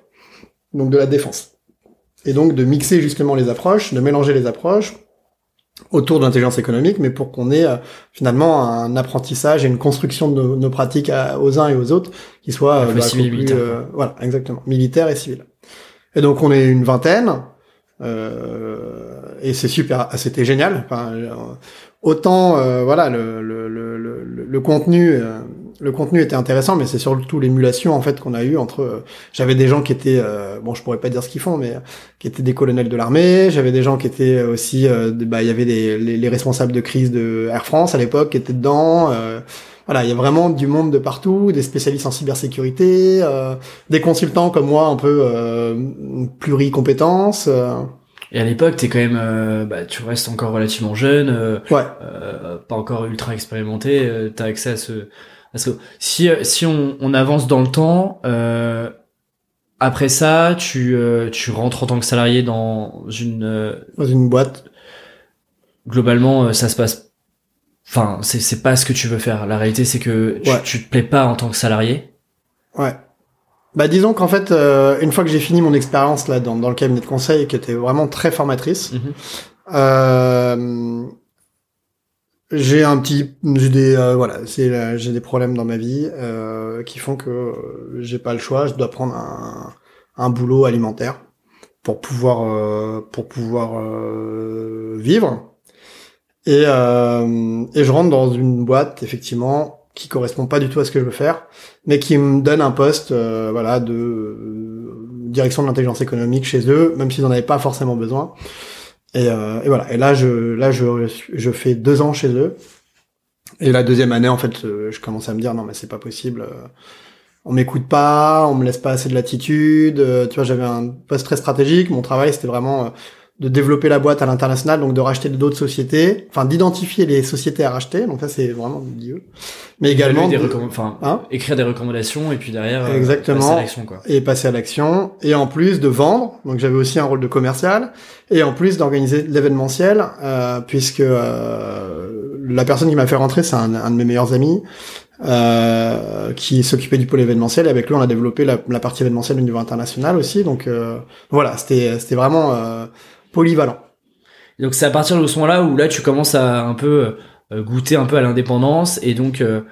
donc de la défense. Et donc de mixer justement les approches, de mélanger les approches autour de l'intelligence économique, mais pour qu'on ait euh, finalement un apprentissage et une construction de nos, nos pratiques à- aux uns et aux autres qui soit euh, bah, civil et plus, militaire, euh, voilà, exactement, militaire et civil. Et donc on est une vingtaine, euh, et c'est super, ah, c'était génial. Enfin, autant euh, voilà le, le, le, le, le contenu euh, le contenu était intéressant mais c'est surtout l'émulation en fait qu'on a eu entre euh, j'avais des gens qui étaient euh, bon je pourrais pas dire ce qu'ils font mais euh, qui étaient des colonels de l'armée j'avais des gens qui étaient aussi de- bah il y avait des, les, les responsables de crise de Air France à l'époque qui étaient dedans euh, voilà, il y a vraiment du monde de partout, des spécialistes en cybersécurité, euh, des consultants comme moi un peu euh, pluricompétences. euh, Et à l'époque, t'es quand même, euh, bah, tu restes encore relativement jeune, euh, ouais, euh, pas encore ultra expérimenté. euh, T'as accès à ce, à ce. Si euh, si on, on avance dans le temps, euh, après ça, tu euh, tu rentres en tant que salarié dans une. euh, dans une boîte. globalement, euh, ça se passe. Enfin, c'est c'est pas ce que tu veux faire. La réalité, c'est que tu, Ouais. tu te plais pas en tant que salarié. Ouais. Bah disons qu'en fait, euh, une fois que j'ai fini mon expérience là dans, dans le cabinet de conseil, qui était vraiment très formatrice, Mhm. euh, j'ai un petit, j'ai des, euh, voilà, c'est, j'ai des problèmes dans ma vie euh, qui font que euh, j'ai pas le choix, je dois prendre un, un boulot alimentaire pour pouvoir, euh, pour pouvoir euh, vivre. Et, euh, et je rentre dans une boîte effectivement qui correspond pas du tout à ce que je veux faire, mais qui me donne un poste, voilà, de direction de l'intelligence économique chez eux, même s'ils n'en avaient pas forcément besoin. Et, euh, et voilà. Et là, je, là, je, je fais deux ans chez eux. Et la deuxième année, en fait, euh, je commence à me dire non, mais c'est pas possible. euh, On m'écoute pas, on me laisse pas assez de latitude. Tu vois, j'avais un poste très stratégique. Mon travail, c'était vraiment de développer la boîte à l'international, donc de racheter d'autres sociétés, enfin d'identifier les sociétés à racheter. Donc ça, c'est vraiment Dieu. Mais également des de- enfin, Hein écrire des recommandations et puis derrière. euh, Exactement. passer à l'action, quoi. et passer à l'action, et en plus de vendre, donc j'avais aussi un rôle de commercial, et en plus d'organiser l'événementiel, euh, puisque euh, la personne qui m'a fait rentrer, c'est un, un de mes meilleurs amis, euh, qui s'occupait du pôle événementiel, et avec lui on a développé la, la partie événementielle au niveau international aussi, donc euh, voilà, c'était c'était vraiment euh, polyvalent. Donc c'est à partir de ce moment-là où là tu commences à un peu euh, goûter un peu à l'indépendance et donc euh,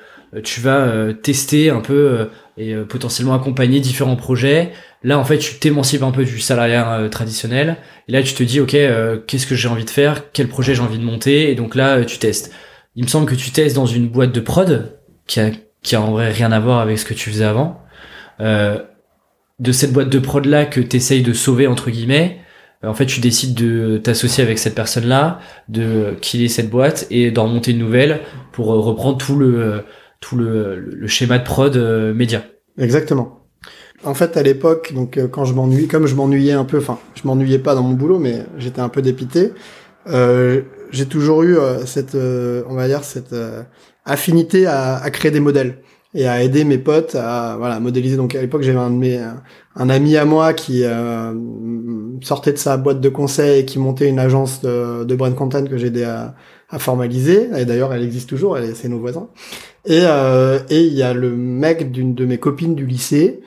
tu vas euh, tester un peu euh, et euh, potentiellement accompagner différents projets. Là en fait tu t'émancipes un peu du salariat euh, traditionnel et là tu te dis ok qu'est-ce que j'ai envie de faire, quel projet j'ai envie de monter? Et donc là tu testes. Il me semble que tu testes dans une boîte de prod qui a qui a en vrai rien à voir avec ce que tu faisais avant. De cette boîte de prod là que tu essayes de sauver entre guillemets, en fait tu décides de t'associer avec cette personne là, de killer cette boîte et d'en remonter une nouvelle pour euh, reprendre tout le euh, tout le, le schéma de prod euh, média. Exactement. En fait, à l'époque, donc euh, quand je m'ennuie, comme je m'ennuyais un peu, enfin, je m'ennuyais pas dans mon boulot, mais j'étais un peu dépité. Euh, j'ai toujours eu euh, cette, euh, on va dire, cette euh, affinité à créer des modèles et à aider mes potes à voilà modéliser. Donc à l'époque, j'avais un de mes un ami à moi qui euh, sortait de sa boîte de conseil et qui montait une agence de, de brand content que j'ai aidé à, à formaliser. Et d'ailleurs, elle existe toujours, elle est- c'est nos voisins. Et euh, et il y a le mec d'une de mes copines du lycée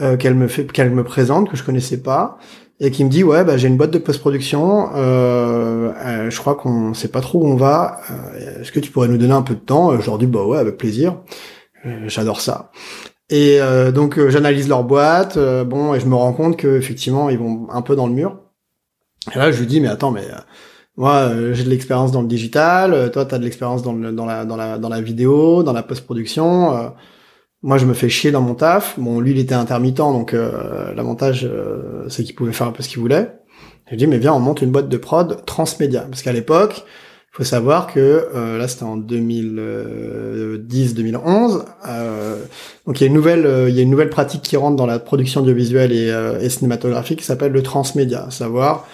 euh, qu'elle me fait qu'elle me présente que je connaissais pas et qui me dit ouais bah j'ai une boîte de post-production euh, euh, je crois qu'on sait pas trop où on va euh, est-ce que tu pourrais nous donner un peu de temps? Euh, je leur dis bah ouais avec plaisir j'adore ça et euh, donc euh, j'analyse leur boîte euh, bon et je me rends compte que effectivement ils vont un peu dans le mur et là je lui dis mais attends mais euh, moi euh, j'ai de l'expérience dans le digital euh, toi t'as de l'expérience dans dans la dans la dans la vidéo dans la post-production euh, moi, je me fais chier dans mon taf. Bon, lui, il était intermittent, donc euh, l'avantage, euh, c'est qu'il pouvait faire un peu ce qu'il voulait. Je lui dis, mais viens, on monte une boîte de prod transmédia. Parce qu'à l'époque, il faut savoir que, euh, là, c'était en 2010-2011, euh, donc il y a une nouvelle, euh, il y a une nouvelle pratique qui rentre dans la production audiovisuelle et, euh, et cinématographique qui s'appelle le transmédia, à savoir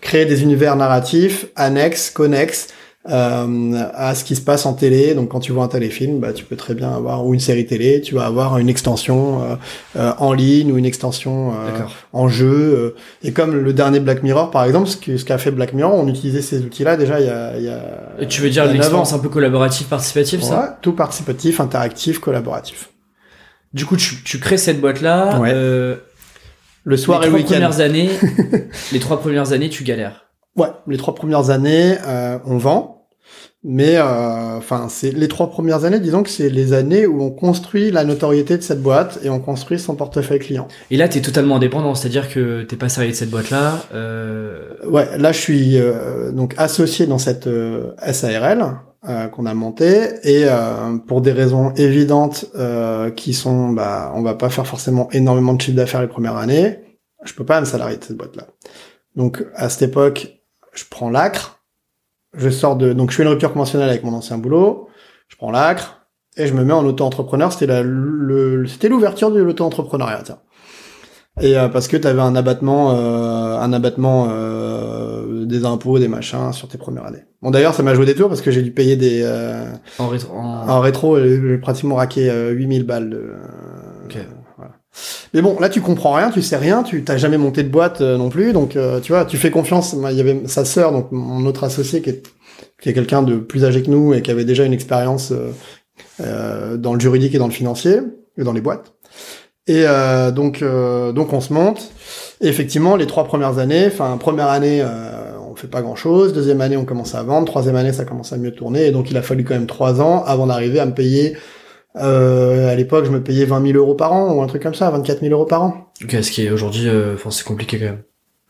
créer des univers narratifs annexes, connexes euh, à ce qui se passe en télé. Donc quand tu vois un téléfilm, bah, tu peux très bien avoir ou une série télé, tu vas avoir une extension euh, euh, en ligne ou une extension en jeu. Et comme le dernier Black Mirror par exemple, ce qu'a ce fait Black Mirror, on utilisait ces outils-là déjà il y a. Il y a tu veux dire l'expérience un peu collaborative, participative, ouais, ça Tout participatif, interactif, collaboratif. Du coup, tu, tu crées cette boîte-là. Ouais. Euh, le soir les et le trois week-end. premières années, les trois premières années, tu galères. Ouais, les trois premières années, euh, on vend, mais euh, enfin, c'est les trois premières années, disons que c'est les années où on construit la notoriété de cette boîte et on construit son portefeuille client. Et là, t'es totalement indépendant, c'est-à-dire que t'es pas salarié de cette boîte-là. Euh... Ouais, là, je suis euh, donc associé dans cette euh, SARL euh, qu'on a montée et euh, pour des raisons évidentes euh, qui sont, bah, on va pas faire forcément énormément de chiffre d'affaires les premières années. Je peux pas me salarier de cette boîte-là. Donc à cette époque, je prends l'acre, je sors de, donc je fais une rupture conventionnelle avec mon ancien boulot, je prends l'acre et je me mets en auto-entrepreneur. C'était la, le, c'était l'ouverture de l'auto-entrepreneuriat. Et euh, parce que tu avais un abattement, euh, un abattement euh, des impôts, des machins sur tes premières années. Bon d'ailleurs, ça m'a joué des tours parce que j'ai dû payer des euh, En rétro. En... en rétro, j'ai pratiquement raqué euh, 8000 balles. De. Mais bon, là tu comprends rien, tu sais rien, tu t'as jamais monté de boîte euh, non plus, donc euh, tu vois, tu fais confiance. Il y avait sa sœur, donc mon autre associé qui est qui est quelqu'un de plus âgé que nous et qui avait déjà une expérience euh, euh, dans le juridique et dans le financier et dans les boîtes. Et euh, donc euh, donc on se monte. Et effectivement, les trois premières années, enfin première année, on fait pas grand chose. Deuxième année, on commence à vendre. Troisième année, ça commence à mieux tourner. Et donc il a fallu quand même trois ans avant d'arriver à me payer. Euh, à l'époque, je me payais 20 000 euros par an ou un truc comme ça, 24 000 euros par an. Ok, ce qui est aujourd'hui, euh, enfin, c'est compliqué quand même.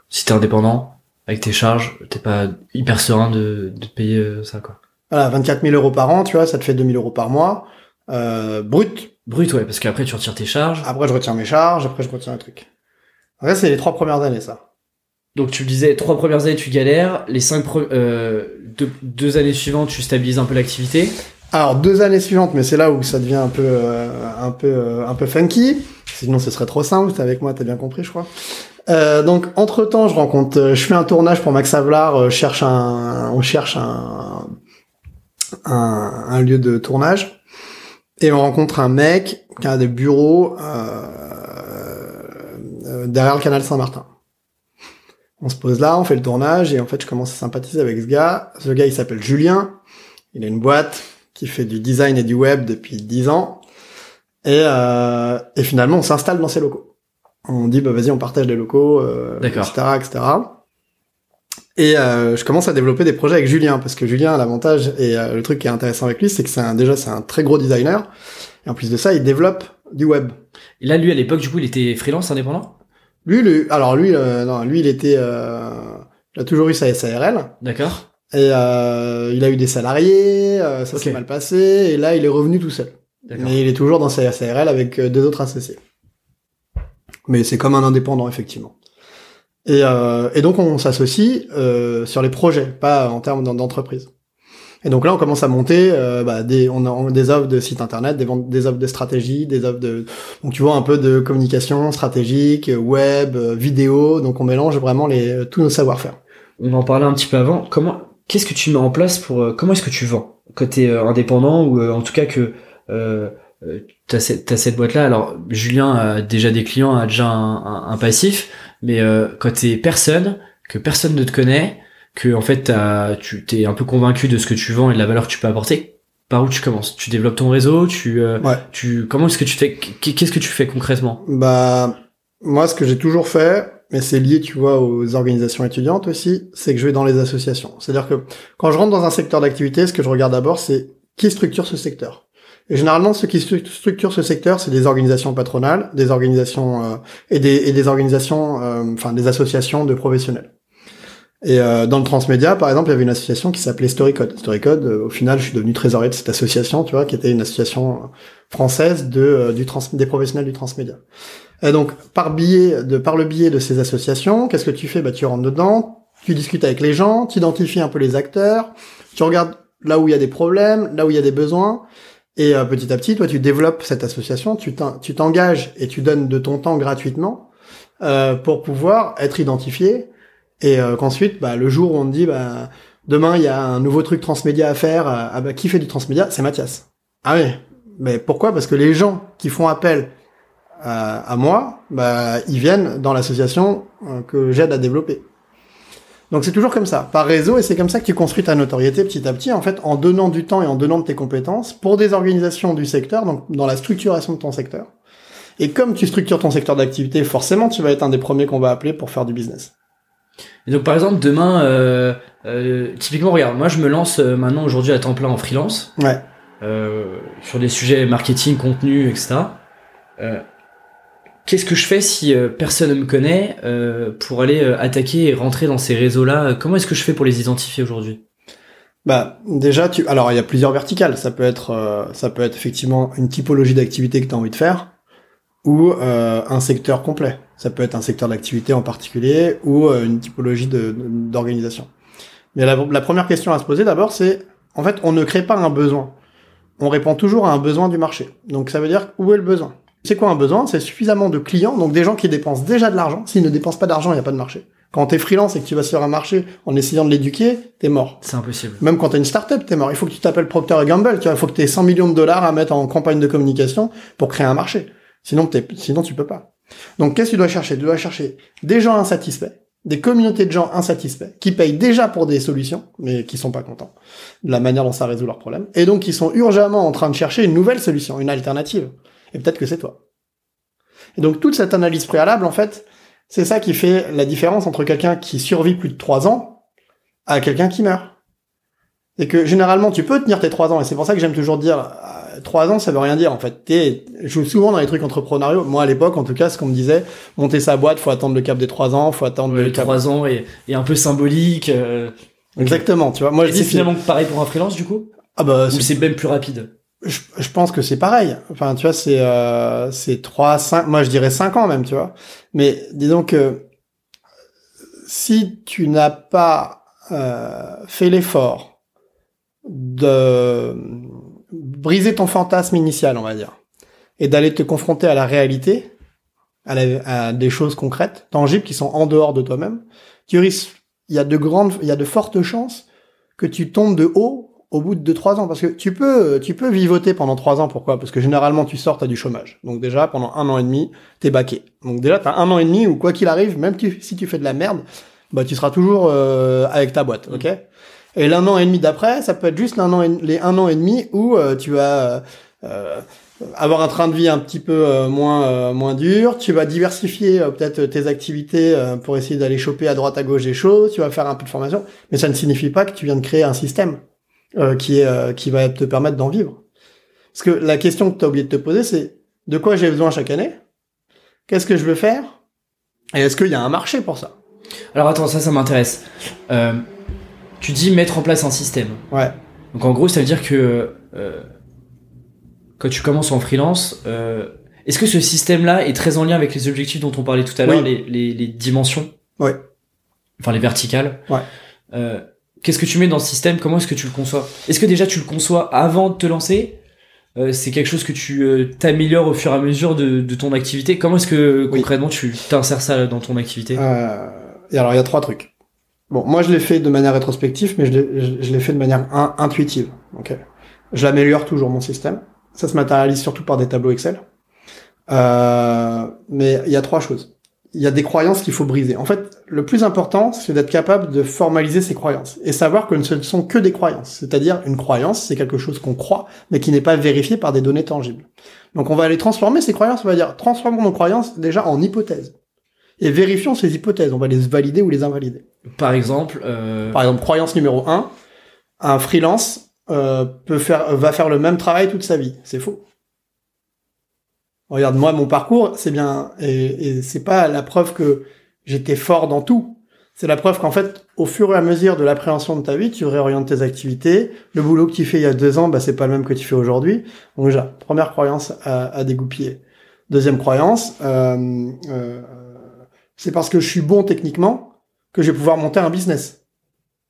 Si t'es indépendant, avec tes charges, t'es pas hyper serein de, de te payer euh, ça, quoi. Voilà, 24 000 euros par an, tu vois, ça te fait 2 000 euros par mois, euh, brut. Brut, ouais, parce qu'après tu retires tes charges. Après, je retiens mes charges, après, je retiens un truc. Après, c'est les trois premières années, ça. Donc tu le disais, trois premières années tu galères, les cinq euh, deux, deux années suivantes tu stabilises un peu l'activité. Alors deux années suivantes, mais c'est là où ça devient un peu, euh, un peu, euh, un peu funky. Sinon, ce serait trop simple. T'es avec moi, t'as bien compris, je crois. Euh, donc entre temps, je rencontre, euh, je fais un tournage pour Max Havelaar. euh, cherche un, on cherche un, un, un lieu de tournage et on rencontre un mec qui a des bureaux euh, derrière le canal Saint-Martin. On se pose là, on fait le tournage et en fait, je commence à sympathiser avec ce gars. Ce gars, il s'appelle Julien. Il a une boîte qui fait du design et du web depuis 10 ans. Et, euh, et finalement, on s'installe dans ses locaux. On dit, bah vas-y, on partage les locaux, euh, etc., etc. Et euh, je commence à développer des projets avec Julien, parce que Julien, l'avantage, et euh, le truc qui est intéressant avec lui, c'est que c'est un, déjà, c'est un très gros designer. Et en plus de ça, il développe du web. Et là, lui, à l'époque, du coup, il était freelance indépendant? Lui, lui alors lui, euh, non, lui, il était, euh, il a toujours eu sa SARL. D'accord. Et euh, il a eu des salariés, euh, ça s'est mal passé, et là il est revenu tout seul. Mais il est toujours dans sa SARL avec euh, deux autres associés. Mais c'est comme un indépendant, effectivement. Et, euh, et donc on s'associe euh, sur les projets, pas en termes d'en- d'entreprise. Et donc là on commence à monter euh, bah, des, on a des offres de site internet, des, ventes- des offres de stratégie, des offres de donc tu vois un peu de communication stratégique, web, vidéo. Donc on mélange vraiment les tous nos savoir-faire. On en parlait un petit peu avant. Comment, qu'est-ce que tu mets en place pour, euh, comment est-ce que tu vends? Quand t'es euh, indépendant ou euh, en tout cas que euh, t'as cette, cette boîte-là. Alors Julien a déjà des clients, a déjà un, un- un passif, mais euh, quand t'es personne, que personne ne te connaît, que en fait tu t'es un peu convaincu de ce que tu vends et de la valeur que tu peux apporter. Par où tu commences? Tu développes ton réseau Tu, euh, Ouais. tu, comment est-ce que tu fais? Qu'est-ce que tu fais concrètement? Bah, moi, ce que j'ai toujours fait, mais c'est lié, tu vois, aux organisations étudiantes aussi, c'est que je vais dans les associations. C'est-à-dire que quand je rentre dans un secteur d'activité, ce que je regarde d'abord, c'est qui structure ce secteur. Et généralement, ceux qui stru- structurent ce secteur, c'est des organisations patronales, des organisations euh, et, des, et des organisations, euh, enfin des associations de professionnels. Et euh, dans le transmédia, par exemple, il y avait une association qui s'appelait Storycode. Storycode, euh, au final, je suis devenu trésorier de cette association, tu vois, qui était une association française de euh, du trans des professionnels du transmédia. Et donc, par biais de par le biais de ces associations, qu'est-ce que tu fais? Bah, tu rentres dedans, tu discutes avec les gens, tu identifies un peu les acteurs, tu regardes là où il y a des problèmes, là où il y a des besoins, et euh, petit à petit, toi, tu développes cette association, tu t'engages et tu donnes de ton temps gratuitement euh, pour pouvoir être identifié et euh, qu'ensuite, bah, le jour où on te dit, bah, demain il y a un nouveau truc transmédia à faire, euh, ah bah, qui fait du transmédia C'est Mathias. Ah oui, mais pourquoi? Parce que les gens qui font appel à, à moi, bah, ils viennent dans l'association euh, que j'aide à développer. Donc c'est toujours comme ça, par réseau, et c'est comme ça que tu construis ta notoriété petit à petit, en fait, en donnant du temps et en donnant de tes compétences pour des organisations du secteur, donc dans la structuration de ton secteur. Et comme tu structures ton secteur d'activité, forcément, tu vas être un des premiers qu'on va appeler pour faire du business. Et donc par exemple demain, euh, euh, typiquement regarde, moi je me lance euh, maintenant aujourd'hui à temps plein en freelance Ouais. euh, sur des sujets marketing, contenu, etc. Euh, Qu'est-ce que je fais si euh, personne ne me connaît euh, pour aller attaquer et rentrer dans ces réseaux-là? Comment est-ce que je fais pour les identifier aujourd'hui? Bah déjà tu alors il y a plusieurs verticales, ça peut être euh, ça peut être effectivement une typologie d'activité que tu as envie de faire ou euh, un secteur complet. Ça peut être un secteur d'activité en particulier ou euh, une typologie d'organisation. Mais la, la première question à se poser d'abord c'est en fait on ne crée pas un besoin. On répond toujours à un besoin du marché. Donc ça veut dire où est le besoin? C'est quoi un besoin? C'est suffisamment de clients, donc des gens qui dépensent déjà de l'argent. S'ils ne dépensent pas d'argent, il n'y a pas de marché. Quand t'es freelance et que tu vas sur un marché en essayant de l'éduquer, t'es mort. C'est impossible. Même quand t'as une startup, t'es mort. Il faut que tu t'appelles Procter Gamble. Tu vois, il faut que t'aies 100 millions de dollars à mettre en campagne de communication pour créer un marché. Sinon, t'es, sinon tu peux pas. Donc, qu'est-ce que tu dois chercher? Tu dois chercher des gens insatisfaits, des communautés de gens insatisfaits qui payent déjà pour des solutions, mais qui sont pas contents de la manière dont ça résout leurs problèmes, et donc qui sont urgemment en train de chercher une nouvelle solution, une alternative. Et peut-être que c'est toi. Et donc, toute cette analyse préalable, en fait, c'est ça qui fait la différence entre quelqu'un qui survit plus de trois ans à quelqu'un qui meurt. C'est que généralement, tu peux tenir tes trois ans, et c'est pour ça que j'aime toujours dire, trois ans, ça veut rien dire, en fait. T'es, je joue souvent dans les trucs entrepreneuriaux. Moi, à l'époque, en tout cas, ce qu'on me disait, monter sa boîte, faut attendre le cap des trois ans, faut attendre le Le cap. 3 ans et, et un peu symbolique. euh, Exactement, tu vois. Moi, et je dis c'est finalement pareil pour un freelance du coup? Ah bah, c'est- c'est même plus rapide? Je, je pense que c'est pareil. Enfin, tu vois, c'est, euh, c'est trois, cinq, moi, je dirais cinq ans même, tu vois. Mais disons que si tu n'as pas euh, fait l'effort de briser ton fantasme initial, on va dire, et d'aller te confronter à la réalité, à, des choses concrètes, tangibles, qui sont en dehors de toi-même, tu risques, il y a de grandes, il y a de fortes chances que tu tombes de haut au bout de deux, trois ans. Parce que tu peux, tu peux vivoter pendant trois ans. Pourquoi? Parce que généralement, tu sors, t'as du chômage. Donc déjà, pendant un an et demi, t'es baqué. Donc déjà, t'as un an et demi où quoi qu'il arrive, même si tu fais de la merde, bah, tu seras toujours euh, avec ta boîte, ok? Et l'un an et demi d'après, ça peut être juste un an et, les un an et demi où euh, tu vas euh, euh, avoir un train de vie un petit peu euh, moins euh, moins dur. Tu vas diversifier euh, peut-être tes activités pour essayer d'aller choper à droite à gauche des choses. Tu vas faire un peu de formation, mais ça ne signifie pas que tu viens de créer un système qui est qui va te permettre d'en vivre. Parce que la question que tu as oublié de te poser, c'est de quoi j'ai besoin chaque année? Qu'est-ce que je veux faire? Et est-ce qu'il y a un marché pour ça? Alors attends, ça, ça m'intéresse. Euh, tu dis mettre en place un système. Ouais. Donc en gros, ça veut dire que euh, quand tu commences en freelance, euh, est-ce que ce système-là est très en lien avec les objectifs dont on parlait tout à l'heure, Oui. les, les, les dimensions? Ouais. Enfin, les verticales? Ouais. Euh, Qu'est-ce que tu mets dans ce système? Comment est-ce que tu le conçois? Est-ce que déjà tu le conçois avant de te lancer? Euh, C'est quelque chose que tu euh, t'améliores au fur et à mesure de, de ton activité Comment est-ce que Oui. concrètement tu t'insères ça dans ton activité? Euh, et alors, il y a trois trucs. Bon, moi, je l'ai fait de manière rétrospective, mais je l'ai- fait de manière in- intuitive. Ok. Je l'améliore toujours mon système. Ça se matérialise surtout par des tableaux Excel. Euh, mais il y a trois choses. Il y a des croyances qu'il faut briser. En fait, le plus important, c'est d'être capable de formaliser ces croyances et savoir que ce ne sont que des croyances. C'est-à-dire, une croyance, c'est quelque chose qu'on croit, mais qui n'est pas vérifié par des données tangibles. Donc, on va aller transformer ces croyances. On va dire, transformons nos croyances déjà en hypothèses et vérifions ces hypothèses. On va les valider ou les invalider. Par exemple, euh, Par exemple, croyance numéro 1, un freelance euh, peut faire, va faire le même travail toute sa vie. C'est faux. Regarde, moi, mon parcours, c'est bien, et, et c'est pas la preuve que j'étais fort dans tout. C'est la preuve qu'en fait, au fur et à mesure de l'appréhension de ta vie, tu réorientes tes activités. Le boulot que tu fais il y a deux ans, bah, c'est pas le même que tu fais aujourd'hui. Donc déjà, première croyance à, à dégoupiller. Deuxième croyance, euh, euh, c'est parce que je suis bon techniquement que je vais pouvoir monter un business.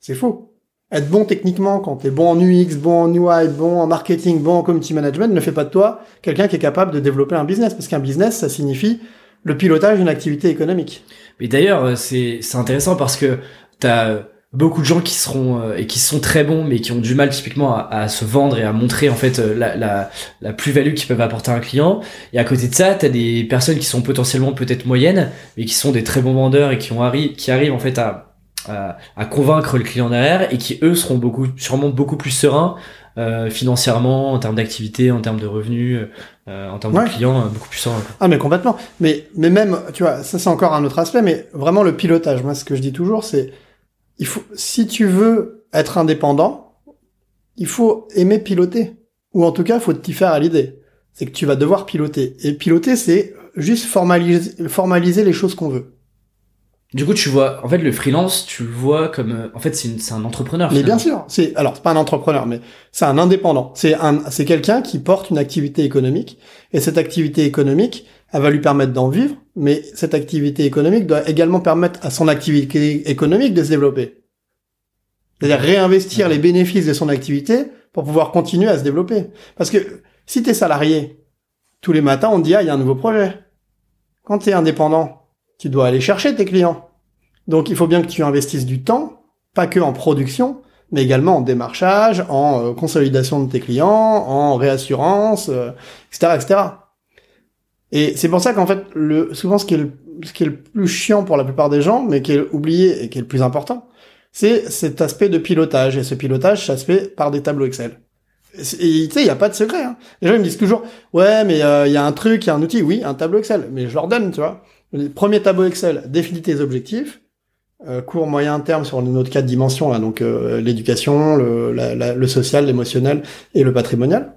C'est faux. Être bon techniquement quand t'es bon en UX, bon en UI, bon en marketing, bon en community management ne fait pas de toi quelqu'un qui est capable de développer un business. Parce qu'un business, ça signifie le pilotage d'une activité économique. Mais d'ailleurs, euh, c'est intéressant parce que t'as beaucoup de gens qui seront euh, et qui sont très bons mais qui ont du mal typiquement à, à se vendre et à montrer en fait euh, la, la, la plus-value qu'ils peuvent apporter à un client et à côté de ça t'as des personnes qui sont potentiellement peut-être moyennes mais qui sont des très bons vendeurs et qui ont arri qui arrivent en fait à, à, à convaincre le client derrière et qui eux seront beaucoup sûrement beaucoup plus sereins euh, financièrement en termes d'activité en termes de revenus euh, en termes Ouais. de clients euh, beaucoup plus sereins. Ah mais complètement. Mais mais même tu vois ça c'est encore un autre aspect. Mais vraiment le pilotage. Moi ce que je dis toujours c'est il faut si tu veux être indépendant, il faut aimer piloter ou en tout cas faut t'y faire à l'idée. C'est que tu vas devoir piloter et piloter c'est juste formaliser formaliser les choses qu'on veut. du coup tu vois en fait le freelance tu le vois comme euh, en fait c'est un entrepreneur Mais bien sûr, c'est alors c'est pas un entrepreneur, mais c'est un indépendant. C'est un c'est quelqu'un qui porte une activité économique et cette activité économique, elle va lui permettre d'en vivre, mais cette activité économique doit également permettre à son activité économique de se développer. C'est-à-dire réinvestir les bénéfices de son activité pour pouvoir continuer à se développer. Parce que si t'es salarié, tous les matins on te dit ah il y a un nouveau projet. Quand t'es indépendant, tu dois aller chercher tes clients. Donc il faut bien que tu investisses du temps, pas que en production, mais également en démarchage, en euh, consolidation de tes clients, en réassurance, euh, etc., etc. Et c'est pour ça qu'en fait, le, souvent ce qui, est le, ce qui est le plus chiant pour la plupart des gens, mais qui est oublié et qui est le plus important, c'est cet aspect de pilotage. Et ce pilotage, ça se fait par des tableaux Excel. Tu sais, il n'y a pas de secret. Hein. Les gens ils me disent toujours, ouais, mais euh, il y a un truc, il y a un outil. Oui, un tableau Excel. Mais je leur donne, tu vois. Premier tableau Excel, définis tes objectifs euh, court moyen terme sur notre quatre dimensions là, donc euh, l'éducation, le, la- le social, l'émotionnel et le patrimonial.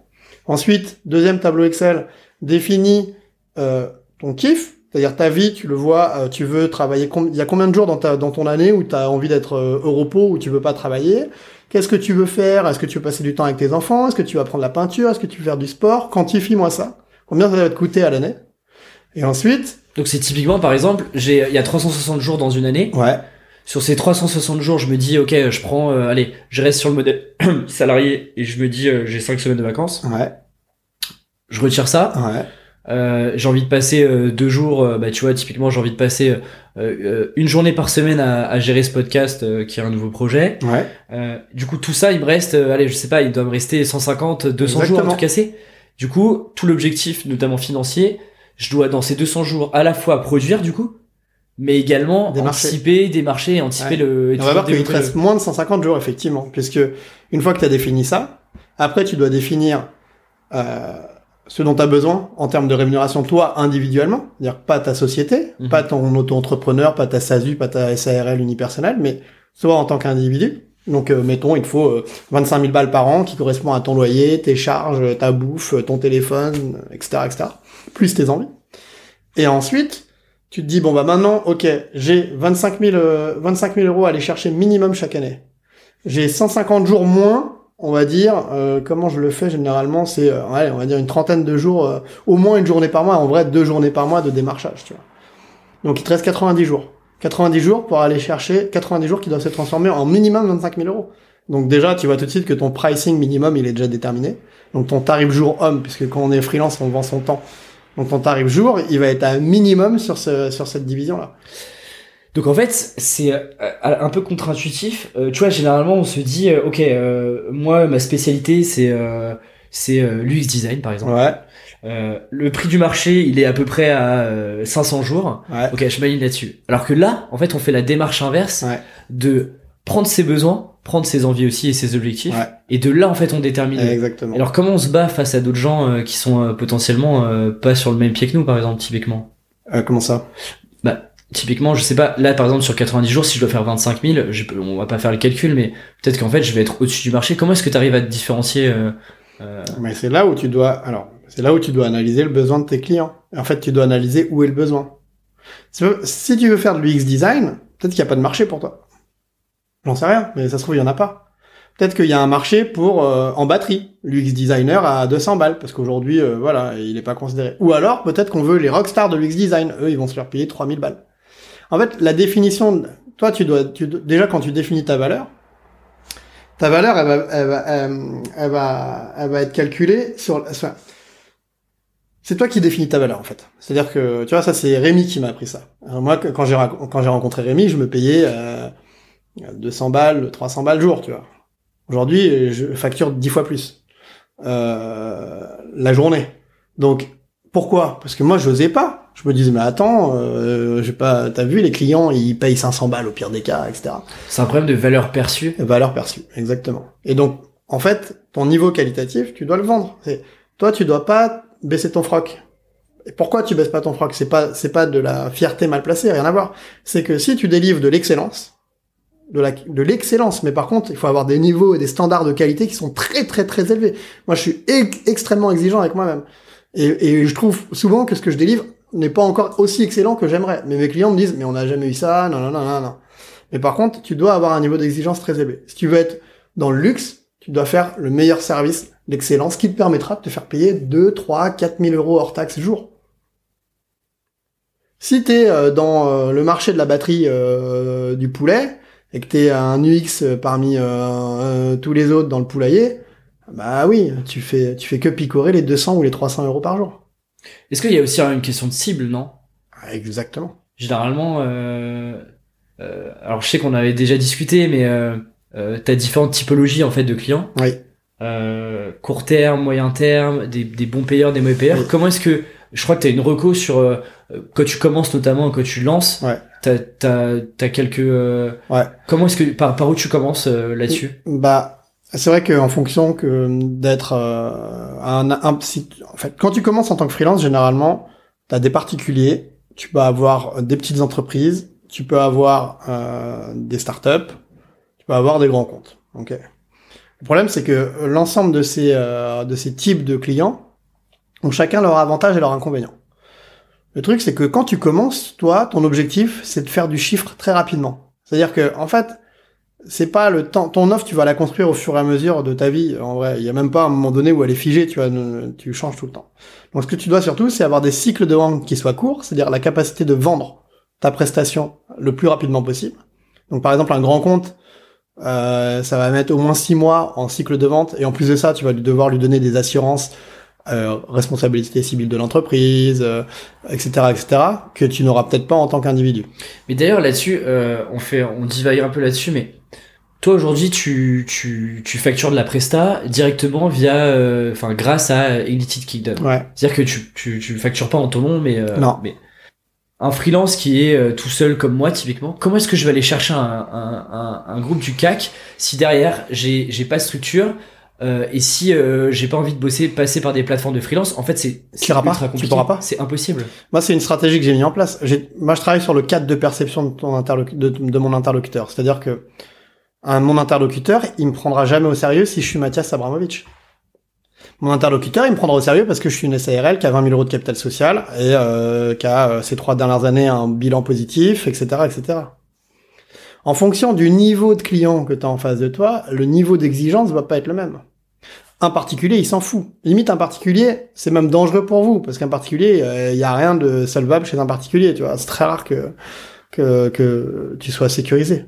Ensuite, deuxième tableau Excel, définis euh, ton kiff, c'est-à-dire ta vie, tu le vois, euh, tu veux travailler, il y a combien de jours dans, ta, dans ton année où tu as envie d'être euh, au repos, où tu veux pas travailler? Qu'est-ce que tu veux faire? Est-ce que tu veux passer du temps avec tes enfants? Est-ce que tu vas prendre la peinture? Est-ce que tu veux faire du sport? Quantifie-moi ça. Combien ça va te coûter à l'année? Et ensuite, donc c'est typiquement par exemple j'ai il y a 360 jours dans une année. Ouais, sur ces 360 jours, je me dis, ok, je prends, euh, allez, je reste sur le modèle salarié et je me dis, euh, j'ai 5 semaines de vacances. ouais, Je retire ça. ouais, Euh, j'ai envie de passer euh, deux jours, euh, bah tu vois, typiquement, j'ai envie de passer euh, euh, une journée par semaine à, à gérer ce podcast euh, qui est un nouveau projet. ouais. Euh, du coup, tout ça, il me reste, allez, je sais pas, il doit me rester 150, 200 jours à Exactement. tout casser. Du coup, tout l'objectif, notamment financier, je dois dans ces 200 jours à la fois produire, du coup, mais également Démarcher. anticiper, démarcher, anticiper Ouais. le. et on va voir qu'il te reste moins de 150 jours, effectivement, puisque une fois que tu as défini ça, après tu dois définir euh, ce dont tu as besoin en termes de rémunération, toi, individuellement, c'est-à-dire pas ta société, Mhm. pas ton auto-entrepreneur, pas ta SASU, pas ta SARL unipersonnelle, mais toi en tant qu'individu. Donc, euh, mettons, il te faut euh, 25 000 balles par an qui correspond à ton loyer, tes charges, ta bouffe, ton téléphone, etc., etc., plus tes envies. Et ensuite, tu te dis, bon, bah maintenant, ok, j'ai 25 000, euh, 25 000 euros à aller chercher minimum chaque année. J'ai 150 jours moins, on va dire, euh, comment je le fais généralement, c'est, euh, on va dire une trentaine de jours, euh, au moins une journée par mois, en vrai, deux journées par mois de démarchage, tu vois. Donc, il te reste 90 jours. 90 jours pour aller chercher 90 jours qui doivent se transformer en minimum 25 000 euros. Donc déjà, tu vois tout de suite que ton pricing minimum, il est déjà déterminé. Donc ton tarif jour homme, puisque quand on est freelance, on vend son temps. Donc ton tarif jour, il va être un minimum sur ce, sur cette division-là. Donc en fait, c'est euh, un peu contre-intuitif. Euh, tu vois, généralement, on se dit, euh, ok, euh, moi, ma spécialité, c'est euh, c'est euh, l'UX design, par exemple. Ouais, Euh, le prix du marché, il est à peu près à euh, 500 jours. ouais, Ok, je m'aligne là-dessus. Alors que là, en fait, on fait la démarche inverse Ouais. de prendre ses besoins, prendre ses envies aussi et ses objectifs, Ouais. et de là, en fait, on détermine. exactement. Alors comment on se bat face à d'autres gens euh, qui sont euh, potentiellement euh, pas sur le même pied que nous, par exemple, typiquement? Euh, comment ça? Typiquement, je sais pas, là par exemple sur 90 jours, si je dois faire 25 000, je on va pas faire le calcul, mais peut-être qu'en fait je vais être au-dessus du marché. Comment est-ce que tu arrives à te différencier euh, euh, Mais c'est là où tu dois, alors, c'est là où tu dois analyser le besoin de tes clients. En fait, tu dois analyser où est le besoin. Si tu veux- faire de l'UX design, peut-être qu'il n'y a pas de marché pour toi. J'en sais rien, mais ça se trouve, il y en a pas. Peut-être qu'il y a un marché pour euh, en batterie, l'UX designer à 200 balles, parce qu'aujourd'hui, euh, voilà, il n'est pas considéré. Ou alors, peut-être qu'on veut les rockstars de l'UX design. Eux, ils vont se faire payer 3000 balles. En fait, la définition, toi, tu dois, tu, déjà quand tu définis ta valeur, ta valeur, elle va, elle va, elle va, elle va être calculée sur, sur- c'est toi qui définis ta valeur en fait. C'est-à-dire que tu vois ça c'est Rémi qui m'a appris ça. Moi quand j'ai quand j'ai rencontré Rémi, je me payais euh, 200 balles, 300 balles jour, tu vois. Aujourd'hui, je facture 10 fois plus euh, la journée. Donc pourquoi? Parce que moi je n'osais pas. Je me disais mais attends, euh, j'ai pas t'as vu les clients, ils payent 500 balles au pire des cas, etc. C'est un problème de valeur perçue. Valeur perçue, exactement. Et donc en fait, ton niveau qualitatif, tu dois le vendre. Toi tu dois pas baisser ton froc. Et pourquoi tu baisses pas ton froc? C'est pas c'est pas de la fierté mal placée, rien à voir. C'est que si tu délivres de l'excellence, de la de l'excellence, mais par contre, il faut avoir des niveaux et des standards de qualité qui sont très très très élevés. Moi, je suis extrêmement exigeant avec moi-même. Et, et je trouve souvent que ce que je délivre n'est pas encore aussi excellent que j'aimerais. Mais mes clients me disent, mais on n'a jamais eu ça, non, non, non, non. Mais par contre, tu dois avoir un niveau d'exigence très élevé. Si tu veux être dans le luxe, tu dois faire le meilleur service, l'excellence, qui te permettra de te faire payer 2, 3, 4 000 euros hors taxe jour. Si tu es euh, dans euh, le marché de la batterie euh, du poulet et que tu es un UX parmi tous les autres dans le poulailler, bah oui, tu fais, tu fais que picorer les 200 ou les 300 euros par jour. Est-ce qu'il y a aussi une question de cible, non? Exactement. Généralement, alors je sais qu'on avait déjà discuté, mais euh, tu as différentes typologies en fait de clients. Oui. Euh, court terme, moyen terme, des, des bons payeurs, des mauvais payeurs. Comment est-ce que je crois que tu as une reco sur euh, quand tu commences notamment quand tu lances. Ouais. T'as t'as t'as quelques. Euh, ouais. Comment est-ce que par par où tu commences euh, là-dessus? Bah c'est vrai qu'en fonction que d'être un, un en fait quand tu commences en tant que freelance généralement t'as des particuliers, tu peux avoir des petites entreprises, tu peux avoir des startups peux avoir des grands comptes. Ok. Le problème, c'est que l'ensemble de ces euh, de ces types de clients ont chacun leur avantage et leur inconvénient. Le truc, c'est que quand tu commences, toi, ton objectif, c'est de faire du chiffre très rapidement. C'est-à-dire que, en fait, c'est pas le temps. Ton offre, tu vas la construire au fur et à mesure de ta vie. En vrai, il y a même pas un moment donné où elle est figée. Tu vois, tu changes tout le temps. Donc, ce que tu dois surtout, c'est avoir des cycles de vente qui soient courts, c'est-à-dire la capacité de vendre ta prestation le plus rapidement possible. Donc, par exemple, un grand compte, euh, ça va mettre au moins six mois en cycle de vente. Et en plus de ça, tu vas devoir lui donner des assurances, euh, responsabilité civile de l'entreprise, etc., euh, etc., que tu n'auras peut-être pas en tant qu'individu. Mais d'ailleurs là-dessus, euh, on fait, on divague un peu là-dessus, mais toi aujourd'hui, tu, tu, tu factures de la presta directement via, euh, enfin grâce à Ignited Kingdom. Ouais. C'est-à-dire que tu, tu, tu factures pas en ton nom, mais non. mais un freelance qui est euh, tout seul comme moi typiquement, comment est-ce que je vais aller chercher un, un, un, un groupe du CAC si derrière j'ai j'ai pas de structure euh, et si euh, j'ai pas envie de bosser, passer par des plateformes de freelance, en fait c'est ultra compliqué. Tu pourras pas? C'est impossible. Moi c'est une stratégie que j'ai mis en place. Moi je travaille sur le cadre de perception de ton de, de mon interlocuteur. C'est-à-dire que mon interlocuteur, il me prendra jamais au sérieux si je suis Mathias Abramovich. Mon interlocuteur, il me prendra au sérieux parce que je suis une SARL qui a 20 000 euros de capital social et euh, qui a euh, ces trois dernières années un bilan positif, etc., etc. En fonction du niveau de client que tu as en face de toi, le niveau d'exigence va pas être le même. Un particulier, il s'en fout. Limite, un particulier, c'est même dangereux pour vous parce qu'un particulier, il euh, y a rien de solvable chez un particulier. Tu vois, c'est très rare que tu sois sécurisé.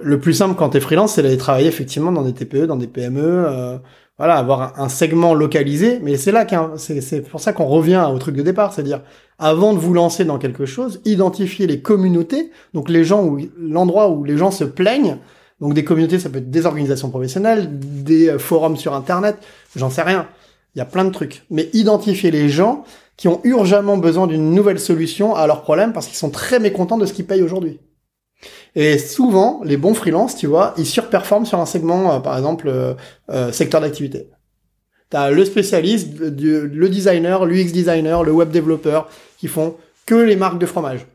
Le plus simple quand tu es freelance, c'est d'aller travailler effectivement dans des TPE, dans des PME. Euh, voilà, avoir un, segment localisé, mais c'est là qu'un, c'est pour ça qu'on revient au truc de départ, c'est-à-dire avant de vous lancer dans quelque chose, identifier les communautés, donc les gens où l'endroit où les gens se plaignent. Donc des communautés, ça peut être des organisations professionnelles, des euh, forums sur internet, j'en sais rien. Il y a plein de trucs, mais identifier les gens qui ont urgemment besoin d'une nouvelle solution à leurs problèmes parce qu'ils sont très mécontents de ce qu'ils payent aujourd'hui. Et souvent, les bons freelances, tu vois, ils surperforment sur un segment, euh, par exemple, euh, euh, secteur d'activité. T'as le spécialiste, le designer, l'UX designer, le web développeur, qui font que les marques de fromage.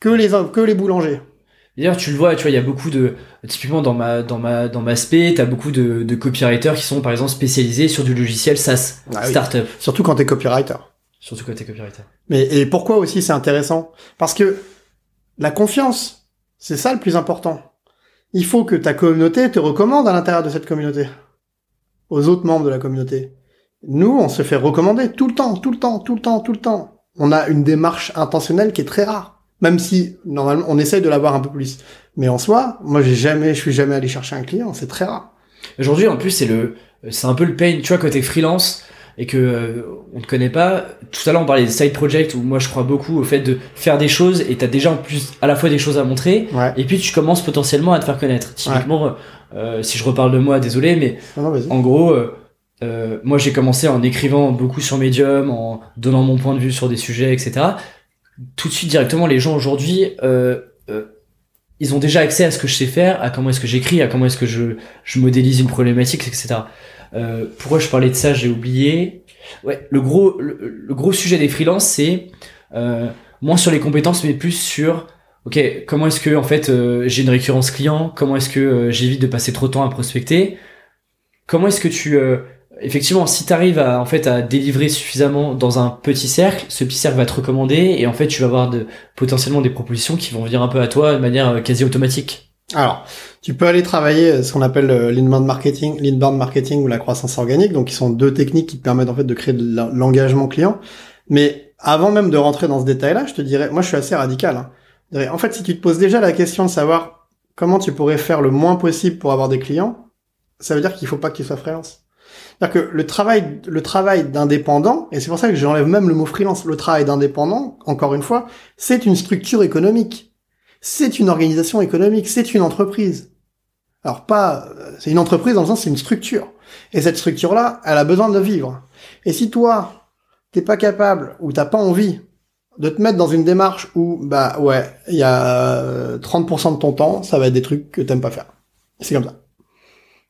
Que les, que les boulangers. D'ailleurs, tu le vois, tu vois, il y a beaucoup de, typiquement dans ma, dans ma, dans ma spé, t'as beaucoup de, de copywriters qui sont, par exemple, spécialisés sur du logiciel SaaS, ah startup. Surtout quand t'es copywriter. Surtout quand t'es copywriter. Mais, et pourquoi aussi c'est intéressant? Parce que, la confiance, c'est ça le plus important. Il faut que ta communauté te recommande à l'intérieur de cette communauté, aux autres membres de la communauté. Nous, on se fait recommander tout le temps, tout le temps, tout le temps, tout le temps. On a une démarche intentionnelle qui est très rare, même si normalement on essaye de l'avoir un peu plus. Mais en soi, moi j'ai jamais, je suis jamais allé chercher un client, c'est très rare. Aujourd'hui, en plus, c'est le, c'est un peu le pain. Tu vois, côté freelance, et que euh, on ne connaît pas, tout à l'heure on parlait des side projects où moi je crois beaucoup au fait de faire des choses et t'as déjà en plus à la fois des choses à montrer Ouais. et puis tu commences potentiellement à te faire connaître. Typiquement, euh, si je reparle de moi, désolé, mais Non, non, vas-y. en gros, euh, euh, moi j'ai commencé en écrivant beaucoup sur Medium, en donnant mon point de vue sur des sujets, etc. Tout de suite, directement, les gens aujourd'hui, euh, euh, ils ont déjà accès à ce que je sais faire, à comment est-ce que j'écris, à comment est-ce que je, je modélise une problématique, etc. Euh, pourquoi je parlais de ça, j'ai oublié. Ouais, le gros, le, le gros sujet des freelances, c'est euh, moins sur les compétences, mais plus sur ok, comment est-ce que en fait euh, j'ai une récurrence client, comment est-ce que euh, j'évite de passer trop de temps à prospecter, comment est-ce que tu euh, effectivement si tu arrives à en fait à délivrer suffisamment dans un petit cercle, ce petit cercle va te recommander et en fait tu vas avoir de potentiellement des propositions qui vont venir un peu à toi de manière quasi automatique. Alors, tu peux aller travailler euh, ce qu'on appelle euh, l'inbound marketing, l'inbound marketing ou la croissance organique, donc qui sont deux techniques qui te permettent en fait de créer de l'engagement client. Mais avant même de rentrer dans ce détail-là, je te dirais, moi je suis assez radical. hein. Dirais, En fait, si tu te poses déjà la question de savoir comment tu pourrais faire le moins possible pour avoir des clients, ça veut dire qu'il faut pas que tu sois freelance. C'est-à-dire que le travail, le travail d'indépendant, et c'est pour ça que j'enlève même le mot freelance, le travail d'indépendant, encore une fois, c'est une structure économique c'est une organisation économique, c'est une entreprise. Alors pas, euh, c'est une entreprise dans le sens c'est une structure. Et cette structure-là, elle a besoin de vivre. Et si toi, t'es pas capable ou t'as pas envie de te mettre dans une démarche où, bah ouais, il y a euh, 30% de ton temps, ça va être des trucs que t'aimes pas faire. C'est comme ça.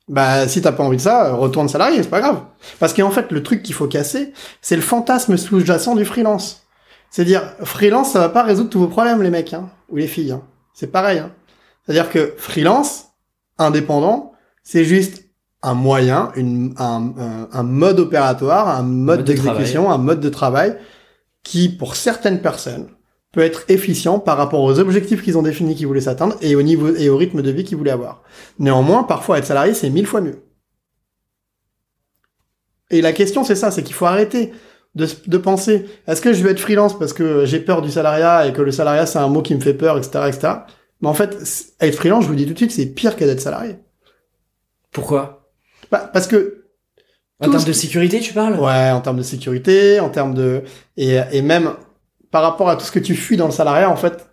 Bah si t'as pas envie de ça, euh, retourne salarié, c'est pas grave. Parce qu'en fait, le truc qu'il faut casser, c'est le fantasme sous-jacent du freelance. C'est-à-dire, freelance, ça va pas résoudre tous vos problèmes, les mecs, hein, ou les filles. Hein. C'est pareil. Hein. C'est-à-dire que freelance, indépendant, c'est juste un moyen, une, un, un, un mode opératoire, un mode, Mode de d'exécution, un mode de travail qui, pour certaines personnes, peut être efficient par rapport aux objectifs qu'ils ont définis qu'ils voulaient s'atteindre et au niveau et au rythme de vie qu'ils voulaient avoir. Néanmoins, parfois être salarié, c'est mille fois mieux. Et la question, c'est ça, c'est qu'il faut arrêter de, de penser, est-ce que je vais être freelance parce que j'ai peur du salariat et que le salariat c'est un mot qui me fait peur, etc., etc. Mais en fait, être freelance, je vous dis tout de suite, c'est pire que d'être salarié. Pourquoi? Bah, parce que En termes de sécurité, tu parles? Ouais, en termes de sécurité, en termes de et, et même par rapport à tout ce que tu fuis dans le salariat, en fait,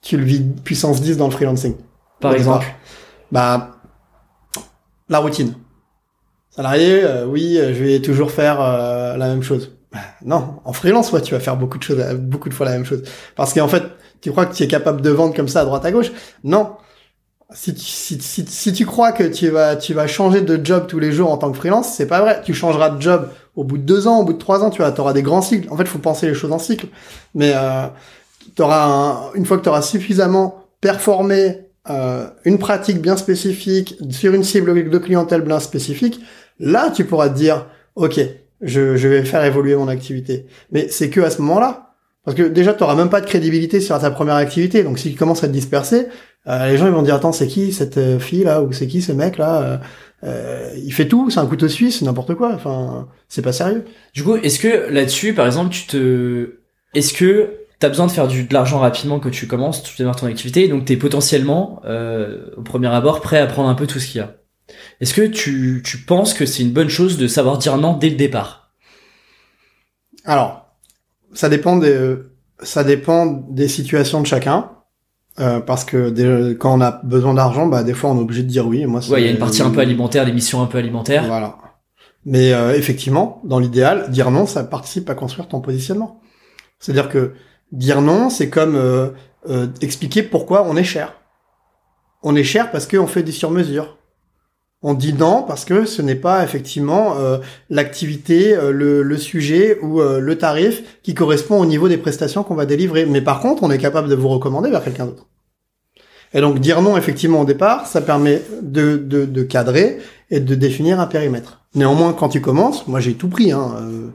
tu le vis puissance 10 dans le freelancing. Par exemple? Bah la routine. Salarié, euh, oui, euh, je vais toujours faire euh, la même chose. Non, en freelance, ouais, tu vas faire beaucoup de choses, beaucoup de fois la même chose. Parce qu'en fait, tu crois que tu es capable de vendre comme ça à droite à gauche? Non. Si tu, si, si, si tu crois que tu vas, tu vas changer de job tous les jours en tant que freelance, c'est pas vrai. Tu changeras de job au bout de deux ans, au bout de trois ans, tu vas, auras des grands cycles. En fait, faut penser les choses en cycle. Mais euh, t'auras un- une fois que tu auras suffisamment performé euh, une pratique bien spécifique sur une cible de clientèle bien spécifique, là, tu pourras te dire, ok, je, je vais faire évoluer mon activité. Mais c'est que à ce moment-là. Parce que déjà, tu même pas de crédibilité sur ta première activité. Donc, si tu commences à te disperser, euh, les gens ils vont dire attends, c'est qui cette euh, fille là ou c'est qui ce mec là euh, euh, Il fait tout, c'est un couteau suisse, n'importe quoi. Enfin, c'est pas sérieux. Du coup, est-ce que là-dessus, par exemple, tu te, est-ce que t'as besoin de faire du, de l'argent rapidement quand tu commences, tu démarres ton activité, donc t'es potentiellement, euh, au premier abord, prêt à prendre un peu tout ce qu'il y a? Est-ce que tu, tu penses que c'est une bonne chose de savoir dire non dès le départ? Alors, ça dépend des, ça dépend des situations de chacun. Euh, parce que des- quand on a besoin d'argent, bah des fois on est obligé de dire oui. Et moi, Ouais, il y a une partie un peu alimentaire, des missions un peu alimentaires. Voilà. Mais euh, effectivement, dans l'idéal, dire non, ça participe à construire ton positionnement. C'est-à-dire que dire non, c'est comme euh, euh, expliquer pourquoi on est cher. On est cher parce qu'on fait des sur-mesures. On dit non parce que ce n'est pas effectivement euh, l'activité, euh, le, le sujet ou euh, le tarif qui correspond au niveau des prestations qu'on va délivrer. Mais par contre, on est capable de vous recommander vers quelqu'un d'autre. Et donc dire non effectivement au départ, ça permet de, de, de cadrer et de définir un périmètre. Néanmoins, quand tu commences, moi j'ai tout pris, hein, euh,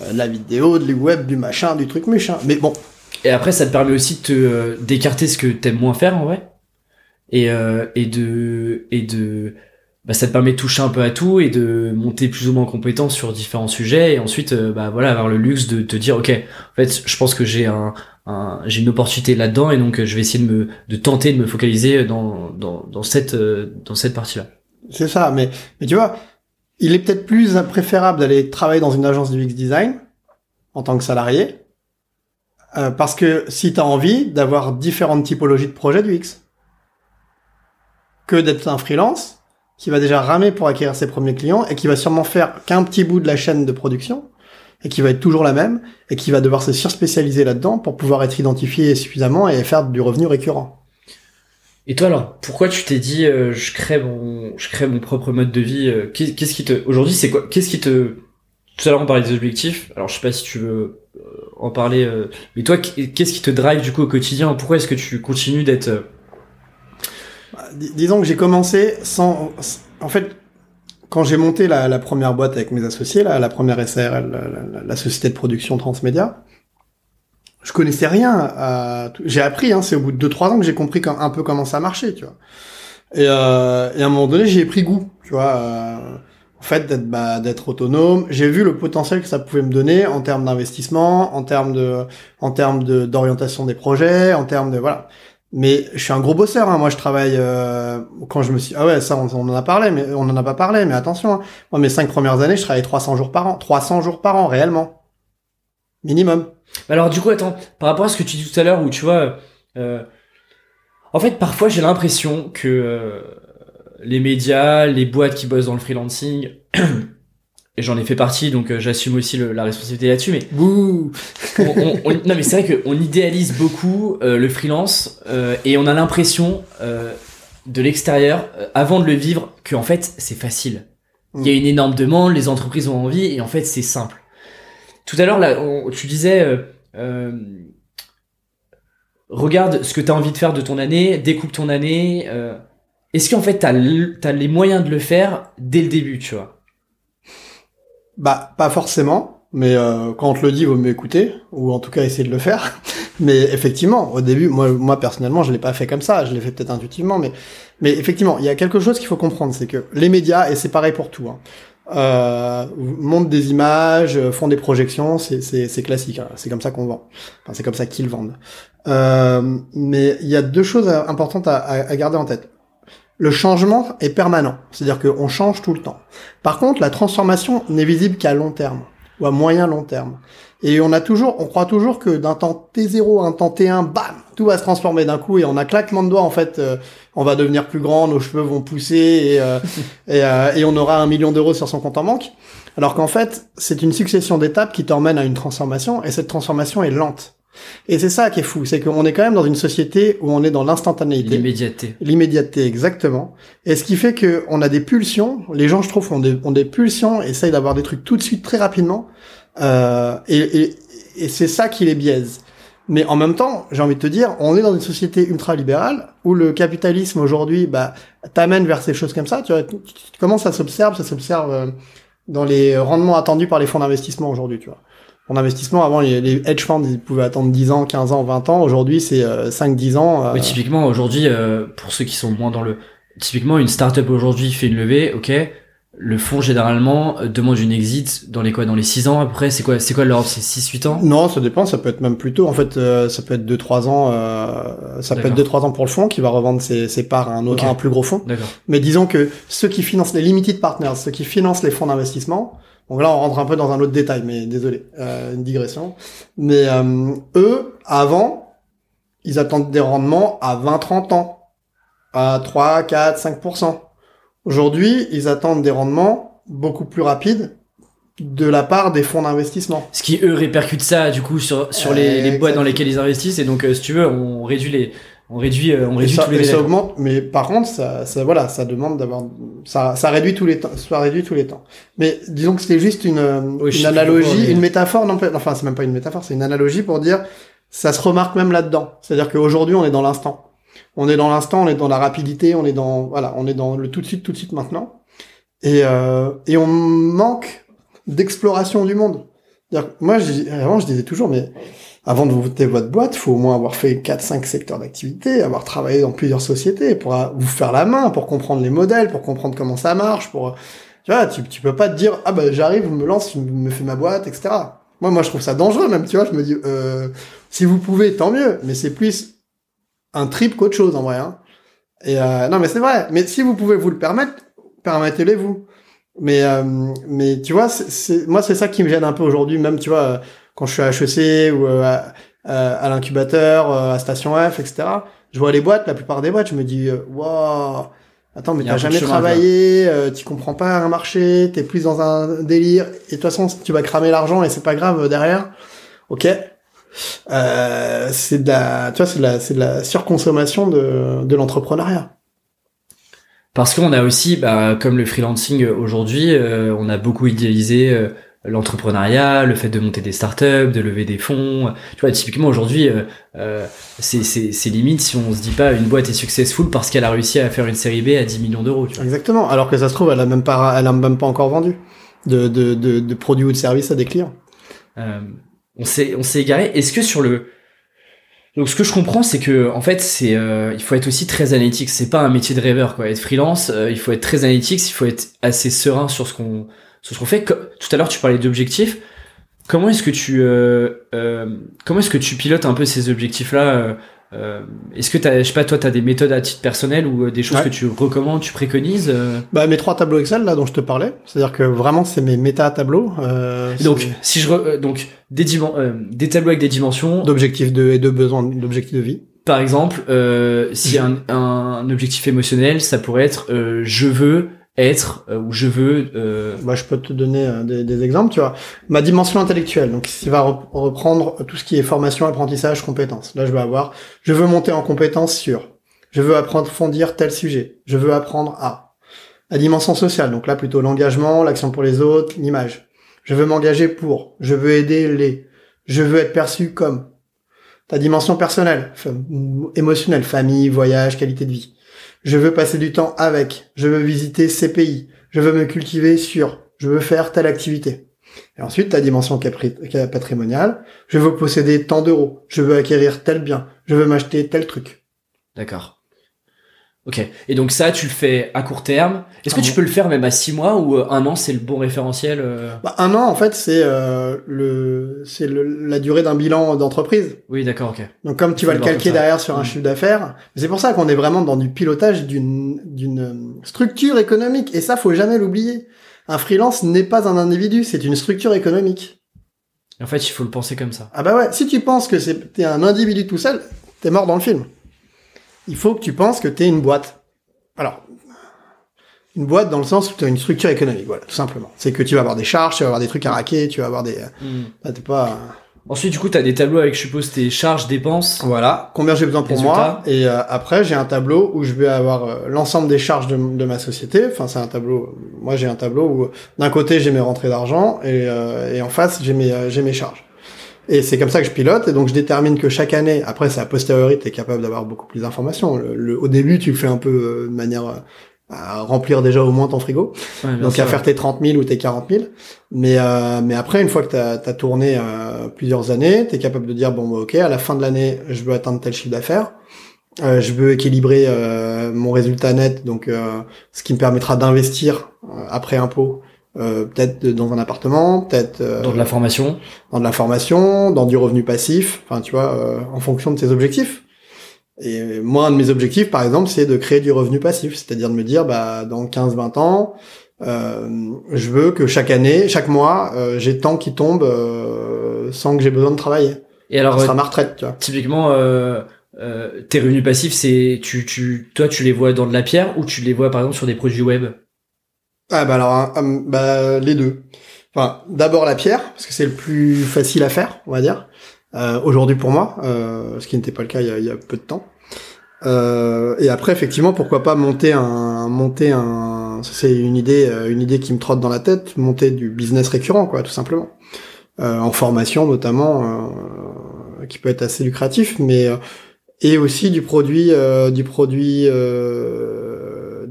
euh, la vidéo, du web, du machin, du truc méchant. Mais bon, Et après, ça te permet aussi de euh, d'écarter ce que t'aimes moins faire en vrai. Et, et de, et de, bah, ça te permet de toucher un peu à tout et de monter plus ou moins en compétence sur différents sujets et ensuite, euh, bah voilà, avoir le luxe de te dire, ok, en fait, je pense que j'ai un, un j'ai une opportunité là-dedans et donc euh, je vais essayer de me, de tenter de me focaliser dans, dans, dans cette, euh, dans cette partie-là. c'est ça. Mais, mais tu vois, il est peut-être plus préférable d'aller travailler dans une agence du UX design en tant que salarié, euh, parce que si tu as envie d'avoir différentes typologies de projets du X, que d'être un freelance qui va déjà ramer pour acquérir ses premiers clients et qui va sûrement faire qu'un petit bout de la chaîne de production et qui va être toujours la même et qui va devoir se surspécialiser là-dedans pour pouvoir être identifié suffisamment et faire du revenu récurrent. Et toi alors, pourquoi tu t'es dit euh, je crée mon je crée mon propre mode de vie euh, Qu'est-ce qui te aujourd'hui c'est quoi Qu'est-ce qui te tout à l'heure on parlait des objectifs. Alors je sais pas si tu veux euh, en parler, mais toi qu'est-ce qui te drive du coup au quotidien? Pourquoi est-ce que tu continues d'être Disons que j'ai commencé sans en fait quand j'ai monté la, première boîte avec mes associés, la, première SARL, la, société de production transmédia, je connaissais rien. J'ai appris, hein, c'est au bout de 2-3 ans que j'ai compris un peu comment ça marchait, tu vois. Et, euh, et à un moment donné, j'ai pris goût, tu vois. Euh, en fait, d'être bah, d'être autonome. J'ai vu le potentiel que ça pouvait me donner en termes d'investissement, en termes de, en termes d'orientation des projets, en termes de voilà. Mais je suis un gros bosseur. Hein. Moi, je travaille euh, quand je me suis. Ah ouais, ça, on, en a parlé, mais on en a pas parlé. Mais attention, hein. moi, mes cinq premières années, je travaillais 300 jours par an. 300 jours par an, réellement, minimum. Alors, du coup, attends. Par rapport à ce que tu dis tout à l'heure, où tu vois, euh, en fait, parfois, j'ai l'impression que euh, les médias, les boîtes qui bossent dans le freelancing et j'en ai fait partie, donc euh, j'assume aussi la responsabilité là-dessus. Mais Bouh non, mais c'est vrai qu'on idéalise beaucoup euh, le freelance euh, et on a l'impression de l'extérieur, avant de le vivre, que en fait c'est facile. Il y a mm. une énorme demande, les entreprises ont envie et en fait c'est simple. Tout à l'heure, là, tu disais, regarde ce que tu as envie de faire de ton année, découpe ton année. Est-ce qu'en fait t'as as les moyens de le faire dès le début, tu vois? Bah, pas forcément, mais euh, quand on te le dit, vaut mieux écouter, ou en tout cas essayer de le faire. mais effectivement, au début, moi, personnellement, je l'ai pas fait comme ça, je l'ai fait peut-être intuitivement, mais, mais effectivement, il y a quelque chose qu'il faut comprendre, c'est que les médias, et c'est pareil pour tout, hein, euh, montrent des images, font des projections, c'est classique, hein, c'est comme ça qu'on vend, enfin, c'est comme ça qu'ils vendent. Euh, mais il y a deux choses importantes à, à garder en tête le changement est permanent, c'est-à-dire qu'on change tout le temps. Par contre, la transformation n'est visible qu'à long terme ou à moyen long terme. Et on a toujours, on croit toujours que d'un temps T0 à un temps T1, bam, tout va se transformer d'un coup et on a claquement de doigts en fait, euh, on va devenir plus grand, nos cheveux vont pousser et, euh, et, euh, et, on aura un million d'euros sur son compte en banque. Alors qu'en fait, c'est une succession d'étapes qui t'emmène à une transformation et cette transformation est lente. Et c'est ça qui est fou, c'est qu'on est quand même dans une société où on est dans l'instantanéité. L'immédiateté. L'immédiateté, exactement. Et ce qui fait que on a des pulsions. Les gens, je trouve, ont des, ont des pulsions, essayent d'avoir des trucs tout de suite, très rapidement. Euh, et, et, et c'est ça qui les biaise. Mais en même temps, j'ai envie de te dire, on est dans une société ultra-libérale où le capitalisme aujourd'hui, bah, t'amène vers ces choses comme ça. Tu vois, comment ça s'observe Ça s'observe euh, dans les rendements attendus par les fonds d'investissement aujourd'hui, tu vois en investissement, avant, les hedge funds, ils pouvaient attendre 10 ans, 15 ans, 20 ans. Aujourd'hui, c'est 5-10 euh, ans. Euh... typiquement, aujourd'hui, euh, pour ceux qui sont moins dans le... Typiquement, une startup aujourd'hui fait une levée, ok le fonds généralement demande une exit dans les quoi dans les 6 ans après c'est quoi c'est quoi l'ordre c'est 6 8 ans? Non, ça dépend, ça peut être même plus tôt. En fait euh, ça peut être 2 3 ans euh, ça peut être 2 3 ans pour le fonds qui va revendre ses, ses parts à un autre un plus gros fonds. Mais disons que ceux qui financent les limited partners, ceux qui financent les fonds d'investissement, donc là, on rentre un peu dans un autre détail, mais désolé, euh, une digression. Mais euh, eux, avant, ils attendent des rendements à 20-30 ans, à 3, 4, 5%. Aujourd'hui, ils attendent des rendements beaucoup plus rapides de la part des fonds d'investissement. Ce qui, eux, répercute ça, du coup, sur, sur les, les boîtes dans lesquelles ils investissent. Et donc, euh, si tu veux, on réduit les, on réduit euh, on réduit ça, tous les ça augmente mais par contre ça, ça voilà ça demande d'avoir ça ça réduit tous les temps ça réduit tous les temps. Mais disons que c'était juste une une analogie une métaphore non enfin c'est même pas une métaphore c'est une analogie pour dire ça se remarque même là-dedans. C'est-à-dire qu'aujourd'hui on est dans l'instant. On est dans l'instant on est dans la rapidité on est dans voilà on est dans le tout de suite tout de suite maintenant. Et euh, et on manque d'exploration du monde. Moi avant je disais toujours mais avant de voter votre boîte, faut au moins avoir fait 4-5 secteurs d'activité, avoir travaillé dans plusieurs sociétés pour vous faire la main, pour comprendre les modèles, pour comprendre comment ça marche, pour, tu vois, tu, peux pas te dire, ah bah, j'arrive, me lance, je me fais ma boîte, etc. Moi, moi, je trouve ça dangereux, même, tu vois, je me dis, euh, si vous pouvez, tant mieux, mais c'est plus un trip qu'autre chose, en vrai, hein. Et, euh, non, mais c'est vrai. Mais si vous pouvez vous le permettre, permettez-le vous. Mais euh, mais tu vois, c'est moi c'est ça qui me gêne un peu aujourd'hui, même tu vois quand je suis à HEC ou euh, à, à, l'incubateur, euh, à Station F, etc. Je vois les boîtes, la plupart des boîtes, je me dis waouh. Attends, mais t'as jamais travaillé, tu comprends pas un marché, t'es plus dans un délire, et de toute façon, tu vas cramer l'argent et c'est pas grave derrière. Ok, euh, c'est de la, tu vois, c'est de la, c'est de la surconsommation de, de l'entrepreneuriat. Parce qu'on a aussi, bah, comme le freelancing aujourd'hui, euh, on a beaucoup idéalisé euh, l'entrepreneuriat, le fait de monter des startups, de lever des fonds. Tu vois, typiquement aujourd'hui, euh, c'est, c'est, limite si on se dit pas une boîte est successful parce qu'elle a réussi à faire une série B à 10 millions d'euros. Exactement. Alors que ça se trouve, elle a même pas, elle a même pas encore vendu de, de, de, de produits ou de services à des clients. on s'est, on s'est égaré. Est-ce que sur le donc ce que je comprends, c'est que en fait, c'est euh, il faut être aussi très analytique. C'est pas un métier de rêveur quoi. Être freelance, euh, il faut être très analytique. Il faut être assez serein sur ce qu'on sur ce qu'on fait. Tout à l'heure, tu parlais d'objectifs. Comment est-ce que tu euh, comment est-ce que tu pilotes un peu ces objectifs là euh, Est-ce que t'as, je sais pas, toi, t'as des méthodes à titre personnel ou euh, des choses que tu recommandes, tu préconises euh? Bah mes trois tableaux Excel là dont je te parlais, c'est-à-dire que vraiment c'est mes méta tableaux. Euh, donc si je donc des des tableaux avec des dimensions d'objectifs de et de besoins d'objectifs de vie. Par exemple, si un, un, objectif émotionnel, ça pourrait être je veux être euh, où je veux. Euh... Bah, je peux te donner euh, des, exemples, tu vois. Ma dimension intellectuelle, donc il va reprendre tout ce qui est formation, apprentissage, compétences. Là, je vais avoir, je veux monter en compétences sur, je veux approfondir tel sujet, je veux apprendre à. La dimension sociale, donc là plutôt l'engagement, l'action pour les autres, l'image. Je veux m'engager pour, je veux aider les, je veux être perçu comme. Ta dimension personnelle, émotionnelle, famille, voyage, qualité de vie je veux passer du temps avec, je veux visiter ces pays, je veux me cultiver sur, je veux faire telle activité. Et ensuite, ta dimension patrimoniale, je veux posséder tant d'euros, je veux acquérir tel bien, je veux m'acheter tel truc. D'accord. Ok. Et donc ça, tu le fais à court terme. Est-ce que tu peux le faire même à six mois ou euh, un an, c'est le bon référentiel euh bah, Un an, en fait, c'est euh, le c'est la durée d'un bilan d'entreprise. Oui, d'accord, ok. Donc comme tu vas le calquer derrière sur un mm. chiffre d'affaires, c'est pour ça qu'on est vraiment dans du pilotage d'une d'une structure économique. Et ça, faut jamais l'oublier. Un freelance n'est pas un individu, c'est une structure économique. En fait, il faut le penser comme ça. Ah bah ouais. Si tu penses que c'est t'es un individu tout seul, t'es mort dans le film il faut que tu penses que tu es une boîte. Alors, une boîte dans le sens où tu as une structure économique, voilà, tout simplement. C'est que tu vas avoir des charges, tu vas avoir des trucs à raquer, tu vas avoir des... Mm. t'es pas... Ensuite, du coup, tu as des tableaux avec, je suppose, tes charges, dépenses. Voilà, combien j'ai besoin pour moi. Et euh, après, j'ai un tableau où je vais avoir euh, l'ensemble des charges de, ma société. Enfin, c'est un tableau... Moi, j'ai un tableau où, d'un côté, j'ai mes rentrées d'argent et, euh, et en face, j'ai mes, j'ai mes charges. Et c'est comme ça que je pilote. Et donc, je détermine que chaque année, après, c'est a posteriori, tu es capable d'avoir beaucoup plus d'informations. Le, au début, tu le fais un peu euh, de manière euh, à remplir déjà au moins ton frigo. donc, à faire tes 30 000 ou tes 40 000. Mais, euh, mais après, une fois que tu as, tourné euh, plusieurs années, tu es capable de dire, bon, bah, ok, à la fin de l'année, je veux atteindre tel chiffre d'affaires. Euh, je veux équilibrer mon résultat net, donc ce qui me permettra d'investir après impôt euh, peut-être dans un appartement, peut-être euh, dans de la formation, dans de la formation, dans du revenu passif. Enfin, tu vois, euh, en fonction de tes objectifs. Et moi, un de mes objectifs, par exemple, c'est de créer du revenu passif, c'est-à-dire de me dire, bah, dans 15-20 ans, je veux que chaque année, chaque mois, j'ai tant qui tombe sans que j'ai besoin de travailler. Et alors, ça sera ma retraite, tu vois. Typiquement. tes revenus passifs, c'est tu, tu, toi, tu les vois dans de la pierre ou tu les vois par exemple sur des produits web? Ah bah alors bah, les deux. Enfin, d'abord la pierre parce que c'est le plus facile à faire, on va dire. Euh, aujourd'hui pour moi, euh, ce qui n'était pas le cas il y a, il peu de temps. Euh, et après effectivement pourquoi pas monter un monter un c'est une idée une idée qui me trotte dans la tête monter du business récurrent quoi tout simplement en formation notamment qui peut être assez lucratif mais et aussi du produit du produit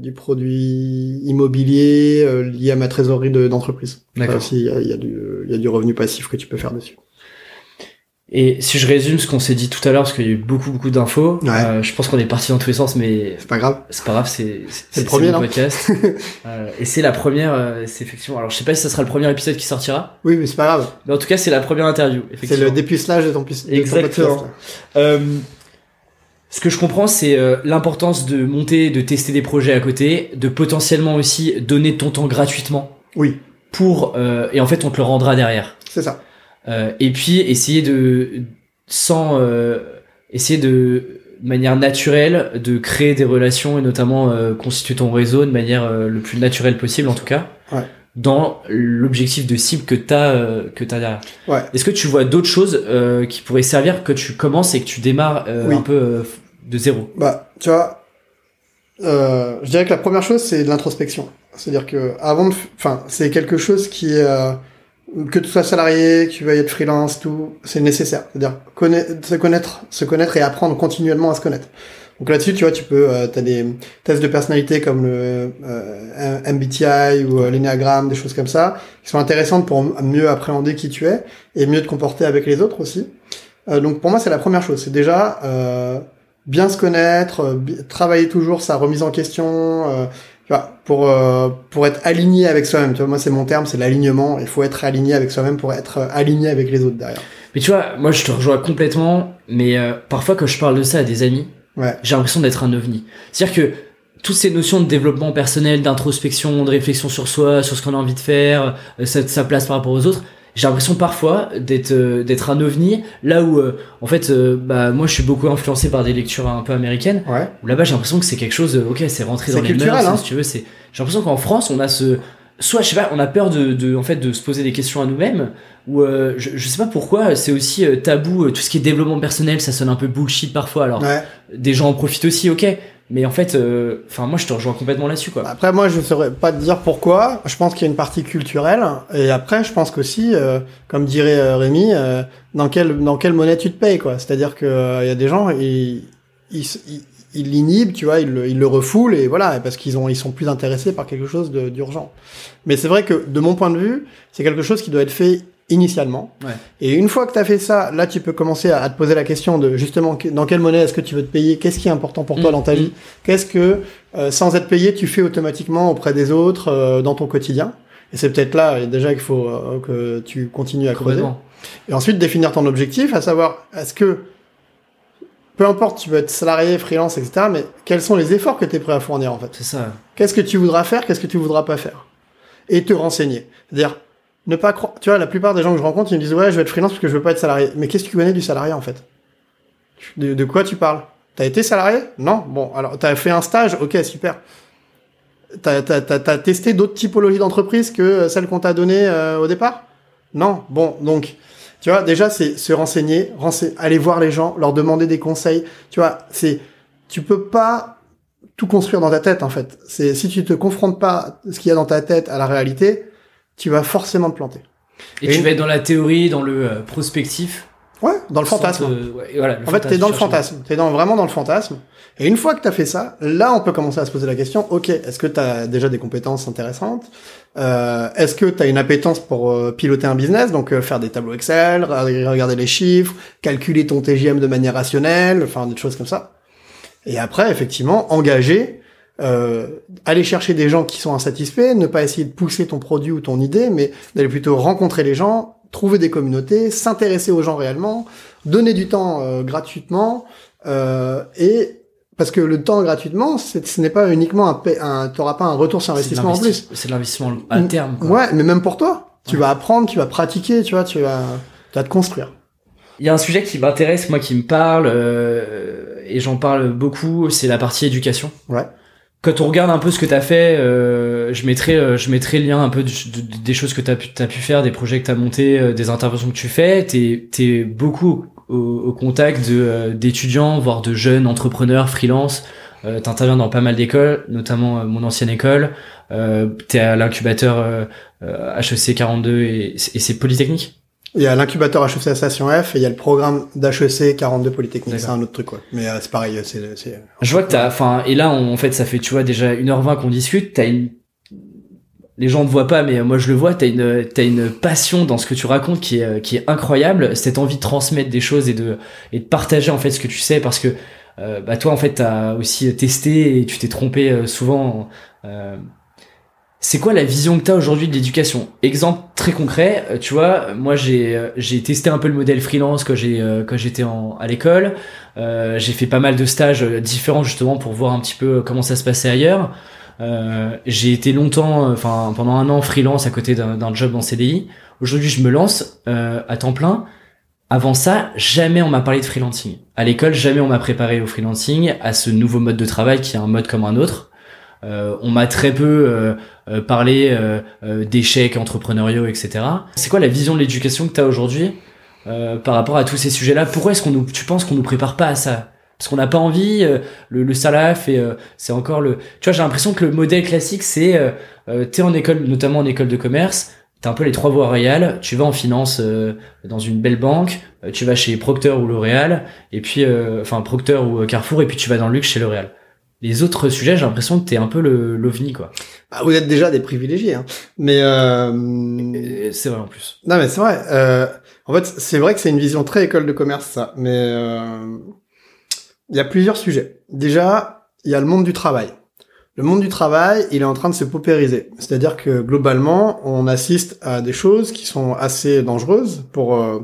du produit immobilier euh, lié à ma trésorerie d'entreprise. D'accord. Il y a, y, a du, y a du revenu passif que tu peux faire dessus. Et si je résume ce qu'on s'est dit tout à l'heure, parce qu'il y a eu beaucoup beaucoup d'infos, euh, je pense qu'on est parti dans tous les sens, mais c'est pas grave. C'est pas grave, c'est c'est le premier podcast. euh, et c'est la première, euh, c'est effectivement. Alors je sais pas si ça sera le premier épisode qui sortira. Oui, mais c'est pas grave. Mais en tout cas, c'est la première interview. C'est le dépucelage de ton, de Exactement. Ton podcast. Ce que je comprends, c'est euh, l'importance de monter, de tester des projets à côté, de potentiellement aussi donner ton temps gratuitement Oui, pour euh, et en fait on te le rendra derrière. c'est ça. Euh, et puis essayer de sans euh, essayer de de manière naturelle de créer des relations et notamment euh, constituer ton réseau de manière euh, le plus naturelle possible en tout cas Ouais. Dans l'objectif de cible que t'as euh, que t'as derrière. Ouais. Est-ce que tu vois d'autres choses euh, qui pourraient servir que tu commences et que tu démarres euh, Oui. un peu euh, de zéro? Bah, tu vois, euh, je dirais que la première chose, c'est de l'introspection. C'est-à-dire que avant de, enfin, c'est quelque chose qui, euh, que tu sois salarié, que tu veuilles être freelance, tout, c'est nécessaire. C'est-à-dire se connaître, se connaître et apprendre continuellement à se connaître. Donc là-dessus, tu vois, tu peux, euh, t'as des tests de personnalité comme le euh, MBTI ou euh, des choses comme ça, qui sont intéressantes pour mieux appréhender qui tu es et mieux te comporter avec les autres aussi. Euh, donc pour moi, c'est la première chose. C'est déjà euh, bien se connaître, euh, travailler toujours sa remise en question, tu vois, pour pour être aligné avec soi-même. Tu vois, moi, c'est mon terme, c'est l'alignement. Il faut être aligné avec soi-même pour être aligné avec les autres derrière. Mais tu vois, moi je te rejoins complètement, mais parfois quand je parle de ça à des amis, Ouais. j'ai l'impression d'être un ovni. C'est-à-dire que toutes ces notions de développement personnel, d'introspection, de réflexion sur soi, sur ce qu'on a envie de faire, euh, sa, place par rapport aux autres, j'ai l'impression parfois d'être euh, d'être un ovni là où euh, en fait euh, bah moi je suis beaucoup influencé par des lectures un peu américaines Ouais. là-bas j'ai l'impression que c'est quelque chose euh, OK, c'est rentré dans les culturel, mœurs, hein. si tu veux, c'est j'ai l'impression qu'en France, on a ce soit je sais pas, on a peur de, de en fait de se poser des questions à nous-mêmes ou euh, je, je sais pas pourquoi, c'est aussi euh, tabou euh, tout ce qui est développement personnel, ça sonne un peu bullshit parfois alors Ouais. des gens en profitent aussi, ok. Mais en fait, euh, enfin moi je te rejoins complètement là-dessus quoi. Après, moi, je ne saurais pas te dire pourquoi. Je pense qu'il y a une partie culturelle. Et après, je pense qu'aussi, euh, comme dirait Rémi, euh, dans quelle dans quelle monnaie tu te payes, quoi. C'est-à-dire que euh, il y a des gens, ils ils ils- ils l'inhibent, tu vois, ils le, ils le refoulent et voilà, parce qu'ils ont ils sont plus intéressés par quelque chose d'urgent. Mais c'est vrai que de mon point de vue, c'est quelque chose qui doit être fait initialement. Ouais. Et une fois que tu as fait ça, là, tu peux commencer à, à te poser la question de justement dans quelle monnaie est-ce que tu veux te payer, qu'est-ce qui est important pour toi Mm, dans ta mm. vie, qu'est-ce que euh, sans être payé, tu fais automatiquement auprès des autres euh, dans ton quotidien? Et c'est peut-être là déjà qu'il faut euh, que tu continues à creuser. Et ensuite définir ton objectif, à savoir est-ce que peu importe, tu veux être salarié, freelance, etc. Mais quels sont les efforts que tu es prêt à fournir en fait C'est ça. Qu'est-ce que tu voudras faire, qu'est-ce que tu voudras pas faire Et te renseigner. C'est-à-dire ne pas croire. Tu vois, la plupart des gens que je rencontre, ils me disent ouais, je vais être freelance parce que je veux pas être salarié. Mais qu'est-ce que tu connais du salarié en fait de, de quoi tu parles T'as été salarié Non. Bon, alors t'as fait un stage. Ok, super. T'as t'as t'as t'as testé d'autres typologies d'entreprises que euh, celles qu'on t'a données euh, au départ Non. Bon, donc tu vois, déjà c'est se renseigner, rense- aller voir les gens, leur demander des conseils. Tu vois, c'est tu peux pas tout construire dans ta tête en fait. C'est si tu te confrontes pas ce qu'il y a dans ta tête à la réalité, tu vas forcément te planter. Et, Et- tu vas être dans la théorie, dans le euh, prospectif. Ouais, dans le fantasme. te- ouais, et voilà, le En fait, t'es dans le fantasme. T'es dans, vraiment dans le fantasme. Et une fois que t'as fait ça, là, on peut commencer à se poser la question, ok, est-ce que t'as déjà des compétences intéressantes? Euh, Est-ce que t'as une appétence pour euh, piloter un business, donc euh, faire des tableaux Excel, re- regarder les chiffres, calculer ton TGM de manière rationnelle, enfin des choses comme ça. Et après, effectivement, engager, euh, aller chercher des gens qui sont insatisfaits, ne pas essayer de pousser ton produit ou ton idée, mais d'aller plutôt rencontrer les gens, trouver des communautés, s'intéresser aux gens réellement, donner du temps gratuitement, euh, et parce que le temps gratuitement, ce n'est pas uniquement un, un t'auras pas un retour sur investissement en plus. C'est de l'investissement à terme. quoi. Ouais, mais même pour toi, tu Ouais. vas apprendre, tu vas pratiquer, tu vois, tu vas, tu vas te construire. Il y a un sujet qui m'intéresse, moi, qui me parle, euh, et j'en parle beaucoup, c'est la partie éducation. Ouais. Quand on regarde un peu ce que t'as fait, euh, je mettrai, euh, je mettrai le lien un peu de- de- des choses que t'as pu, t'as pu faire, des projets que t'as montés, euh, des interventions que tu fais. T'es, t'es beaucoup au, au contact de euh, d'étudiants, voire de jeunes entrepreneurs, freelance. Euh, T'interviens dans pas mal d'écoles, notamment euh, mon ancienne école. Euh, T'es à l'incubateur euh, euh, HEC 42 et, et c'est Polytechnique? Il y a l'incubateur HEC Station F et il y a le programme d'HEC 42 Polytechnique. C'est un autre truc, quoi. Mais euh, c'est pareil, c'est, c'est, Je vois que t'as, enfin, et là, on- en fait, ça fait, tu vois, déjà 1h20 qu'on discute, t'as une, les gens ne voient pas, mais moi je le vois, t'as une, t'as passion dans ce que tu racontes qui est, euh, qui est incroyable, cette envie de transmettre des choses et de, partager, en fait, ce que tu sais, parce que, euh, bah, toi, en fait, t'as aussi testé et tu t'es trompé euh, souvent, c'est quoi la vision que tu as aujourd'hui de l'éducation? Exemple très concret, tu vois, moi j'ai testé un peu le modèle freelance quand j'ai quand j'étais à l'école. J'ai fait pas mal de stages différents justement pour voir un petit peu comment ça se passait ailleurs. J'ai été longtemps, enfin pendant un an freelance à côté d'un job en CDI. Aujourd'hui, je me lance à temps plein. Avant ça, jamais on m'a parlé de freelancing. À l'école, jamais on m'a préparé au freelancing, à ce nouveau mode de travail qui est un mode comme un autre. Euh, on m'a très peu euh, euh, parlé d'échecs entrepreneuriaux, etc. C'est quoi la vision de l'éducation que tu as aujourd'hui par rapport à tous ces sujets-là? Pourquoi est-ce qu'on nous, tu penses qu'on nous prépare pas à ça? Parce qu'on n'a pas envie, le, le salaf et c'est encore le. Tu vois, j'ai l'impression que le modèle classique c'est euh, t'es en école, notamment en école de commerce, t'as un peu les trois voies royales. Tu vas en finance dans une belle banque, tu vas chez Procter ou L'Oréal, et puis enfin Procter ou Carrefour, et puis tu vas dans le luxe chez L'Oréal les autres sujets, j'ai l'impression que t'es un peu le l'ovni quoi. Bah, vous êtes déjà des privilégiés, hein. mais euh... c'est vrai en plus. Non mais c'est vrai. Euh... En fait, c'est vrai que c'est une vision très école de commerce ça, mais euh... il y a plusieurs sujets. Déjà, il y a le monde du travail. Le monde du travail, il est en train de se paupériser. C'est-à-dire que globalement, on assiste à des choses qui sont assez dangereuses pour euh,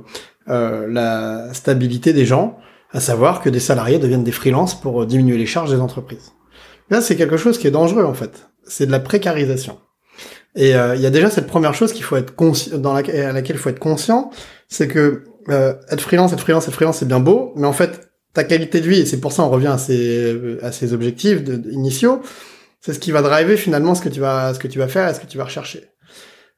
euh, la stabilité des gens à savoir que des salariés deviennent des freelances pour euh, diminuer les charges des entreprises. Là, c'est quelque chose qui est dangereux en fait. C'est de la précarisation. Et euh, il y a déjà cette première chose qu'il faut être conscient, dans laquelle, à laquelle il faut être conscient, c'est que euh, être freelance, être freelance, être freelance, c'est bien beau, mais en fait, ta qualité de vie, et c'est pour ça on revient à ces, à ces objectifs initiaux, c'est ce qui va driver finalement ce que tu vas, ce que tu vas faire et ce que tu vas rechercher.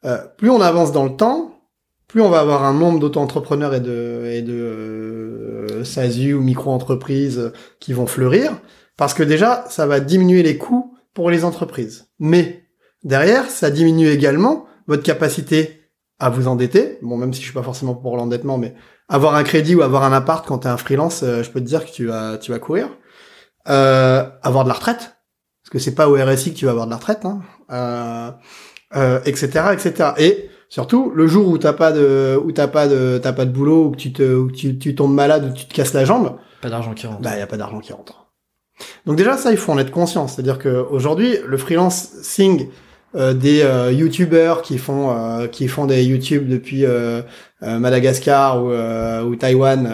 Euh, plus on avance dans le temps, plus on va avoir un nombre d'auto-entrepreneurs et de, et de euh, SASU ou micro-entreprises qui vont fleurir, parce que déjà, ça va diminuer les coûts pour les entreprises. Mais derrière, ça diminue également votre capacité à vous endetter. Bon, même si je suis pas forcément pour l'endettement, mais avoir un crédit ou avoir un appart quand tu es un freelance, euh, je peux te dire que tu vas, tu vas courir. Euh, avoir de la retraite, parce que c'est pas au RSI que tu vas avoir de la retraite, hein, euh, euh, etc., etc. Et Surtout le jour où t'as pas de, où t'as pas de, t'as pas de boulot, ou que tu te, ou tu, tu tombes malade, ou tu te casses la jambe. Pas d'argent qui rentre. Bah, y a pas d'argent qui rentre. Donc déjà ça, il faut en être conscient. C'est-à-dire que aujourd'hui, le freelancing euh, des euh, youtubeurs qui font, euh, qui font des YouTube depuis euh, Madagascar ou, ou Taïwan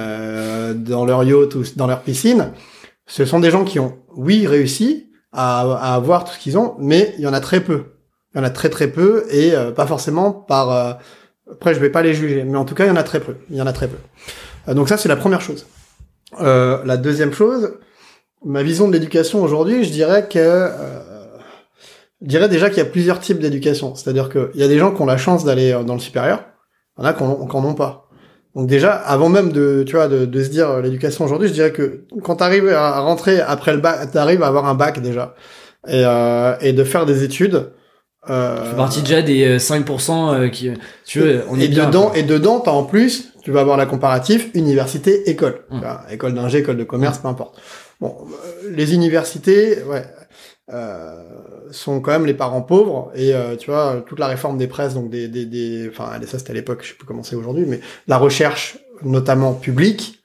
dans leur yacht ou dans leur piscine, ce sont des gens qui ont, oui, réussi à, à avoir tout ce qu'ils ont, mais il y en a très peu. Il y en a très très peu et euh, pas forcément par. Euh, après, je vais pas les juger, mais en tout cas, il y en a très peu. Il y en a très peu. Euh, donc ça, c'est la première chose. la deuxième chose, ma vision de l'éducation aujourd'hui, je dirais que je dirais déjà qu'il y a plusieurs types d'éducation. C'est-à-dire qu'il y a des gens qui ont la chance d'aller dans le supérieur, il y en a qui n'en ont pas. Donc déjà, avant même de, tu vois, de, de se dire l'éducation aujourd'hui, je dirais que quand tu arrives à rentrer après le bac, tu arrives à avoir un bac déjà et, euh, et de faire des études, euh, tu partie déjà des 5% euh, euh, qui, tu veux, on et est bien. Dedans, et dedans, t'as en plus, tu vas avoir la comparatif université, école. Hum. école d'ingé, école de commerce, peu importe. Bon, les universités, ouais, euh, sont quand même les parents pauvres et tu vois toute la réforme des presses, donc des, des, des enfin ça c'était à l'époque, je sais plus comment c'est aujourd'hui, mais la recherche notamment publique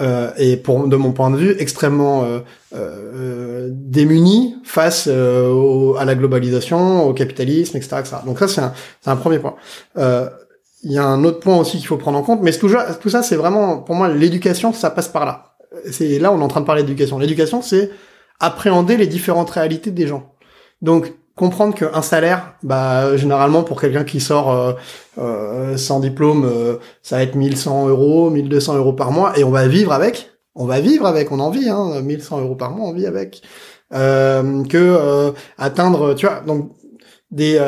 euh, et pour de mon point de vue extrêmement euh, euh, démuni face euh, à la globalisation, au capitalisme, etc. etc. Donc ça c'est un, un, premier point. Euh, il y a un autre point aussi qu'il faut prendre en compte, mais tout, tout ça c'est vraiment pour moi l'éducation, ça passe par là. C'est là on est en train de parler d'éducation. L'éducation c'est appréhender les différentes réalités des gens. Donc comprendre qu'un salaire, bah généralement pour quelqu'un qui sort euh, euh, sans diplôme, euh, ça va être 1100 euros, 1200 euros par mois, et on va vivre avec. On va vivre avec, on en vit, hein, 1100 euros par mois, on vit avec. que atteindre, tu vois, donc des,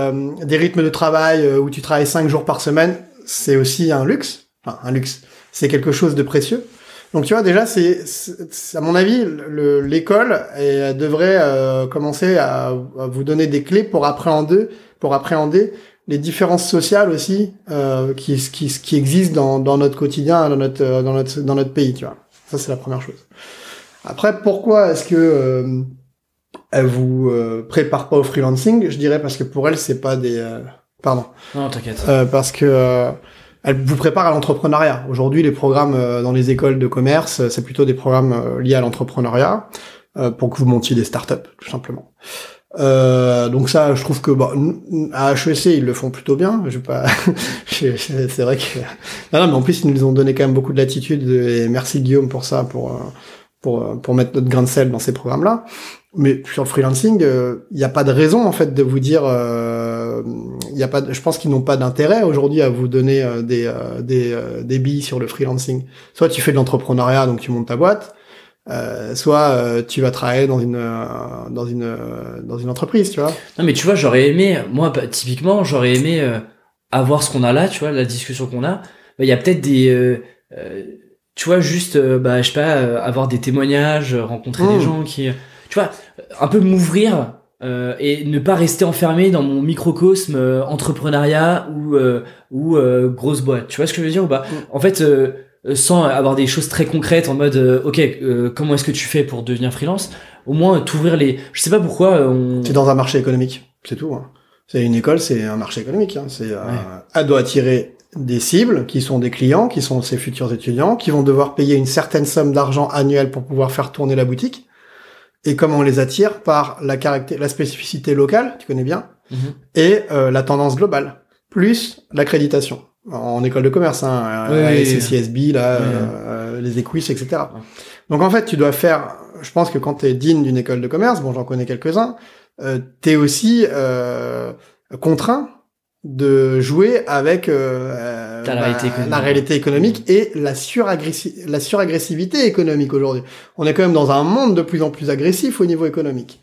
des rythmes de travail où tu travailles 5 jours par semaine, c'est aussi un luxe. Enfin, un luxe. C'est quelque chose de précieux. Donc tu vois déjà c'est à mon avis l'école devrait euh, commencer à, vous donner des clés pour appréhender pour appréhender les différences sociales aussi euh, qui, qui, qui existent dans, dans notre quotidien dans notre dans notre dans notre pays tu vois. Ça c'est la première chose. Après pourquoi est-ce que euh, elle vous euh, prépare pas au freelancing? Je dirais parce que pour elle c'est pas des euh, pardon. Non t'inquiète. Parce que elle vous prépare à l'entrepreneuriat. Aujourd'hui, les programmes euh, dans les écoles de commerce, euh, c'est plutôt des programmes euh, liés à l'entrepreneuriat pour que vous montiez des startups, tout simplement. Euh, donc ça, je trouve que bah, à HEC ils le font plutôt bien. Je pas, c'est vrai que non, non, mais en plus ils nous ont donné quand même beaucoup de latitude et merci Guillaume pour ça, pour pour pour mettre notre grain de sel dans ces programmes-là. Mais sur le freelancing, il n'y a pas de raison en fait de vous dire, il y a pas, de, je pense qu'ils n'ont pas d'intérêt aujourd'hui à vous donner des des des billes sur le freelancing. Soit tu fais de l'entrepreneuriat, donc tu montes ta boîte, euh, soit euh, tu vas travailler dans une euh, dans une euh, dans une entreprise, tu vois. Non, mais tu vois, j'aurais aimé, moi bah, typiquement, j'aurais aimé avoir ce qu'on a là, tu vois, la discussion qu'on a. Bah, il y a peut-être des, tu vois, juste, bah, je sais pas, avoir des témoignages, rencontrer des mmh. gens qui, tu vois, un peu m'ouvrir. Et ne pas rester enfermé dans mon microcosme entrepreneuriat ou ou grosse boîte. Tu vois ce que je veux dire ou pas? Mmh. En fait, euh, sans avoir des choses très concrètes en mode euh, ok euh, comment est-ce que tu fais pour devenir freelance? Au moins t'ouvrir les je sais pas pourquoi on c'est dans un marché économique c'est tout hein. c'est une école c'est un marché économique hein. c'est elle doit attirer des cibles qui sont des clients qui sont ses futurs étudiants qui vont devoir payer une certaine somme d'argent annuelle pour pouvoir faire tourner la boutique et comment on les attire par la la spécificité locale tu connais bien mhm. et la tendance globale plus l'accréditation en école de commerce, hein, oui, CSB, là, euh, les Equis, etc. Donc en fait, tu dois faire, je pense que quand tu es digne d'une école de commerce, bon, j'en connais quelques-uns, euh, tu es aussi euh, contraint de jouer avec euh, la, réalité la, réalité économique et la, la suragressivité économique aujourd'hui. On est quand même dans un monde de plus en plus agressif au niveau économique.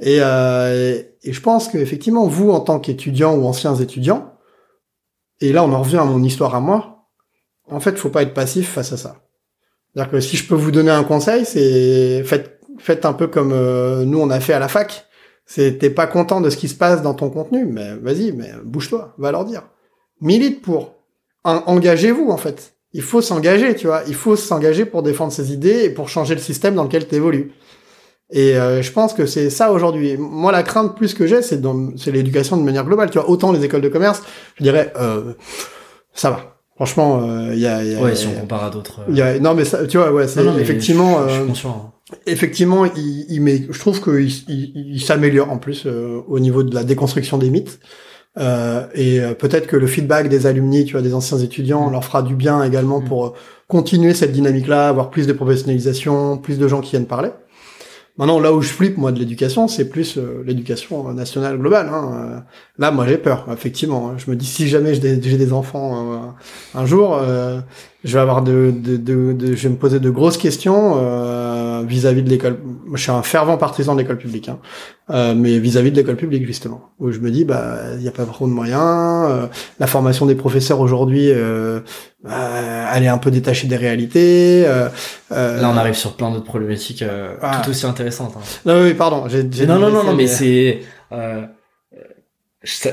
Et, euh, et je pense qu'effectivement, vous, en tant qu'étudiant ou anciens étudiants, et là, on en revient à mon histoire à moi. En fait, faut pas être passif face à ça. C'est-à-dire que si je peux vous donner un conseil, c'est faites, faites un peu comme euh, nous on a fait à la fac. C'est t'es pas content de ce qui se passe dans ton contenu, mais vas-y, mais bouge-toi, va leur dire. Milite pour. Engagez-vous en fait. Il faut s'engager, tu vois. Il faut s'engager pour défendre ses idées et pour changer le système dans lequel tu évolues. Et euh, je pense que c'est ça aujourd'hui. Moi, la crainte plus que j'ai, c'est c'est l'éducation de manière globale. Tu vois, autant les écoles de commerce, je dirais, euh, ça va. Franchement, il euh, y, a, y, a, Ouais, si on compare à d'autres. Y a, non, mais ça, tu vois, ouais, c'est effectivement. Je, je suis euh, hein. Effectivement, il, il met, je trouve qu'il il, il s'améliore en plus au niveau de la déconstruction des mythes. et peut-être que le feedback des alumni, tu vois, des anciens étudiants, mm. leur fera du bien également mm. pour continuer cette dynamique-là, avoir plus de professionnalisation, plus de gens qui viennent parler. Maintenant, là où je flippe, moi, de l'éducation, c'est plus euh, l'éducation nationale globale. Hein. Euh, là, moi, j'ai peur, effectivement. Je me dis, si jamais j'ai des, enfants euh, un jour, je vais avoir de, de, de, je vais me poser de grosses questions vis-à-vis de l'école. Je suis un fervent partisan de l'école publique, hein. mais vis-à-vis de l'école publique, justement, où je me dis, bah, il n'y a pas trop de moyens. la formation des professeurs aujourd'hui, euh, elle est un peu détachée des réalités. Euh, euh, Là, on arrive sur plein d'autres problématiques tout aussi intéressantes. Hein. Non, oui, pardon. J'ai, non, non, non, non, mais, c'est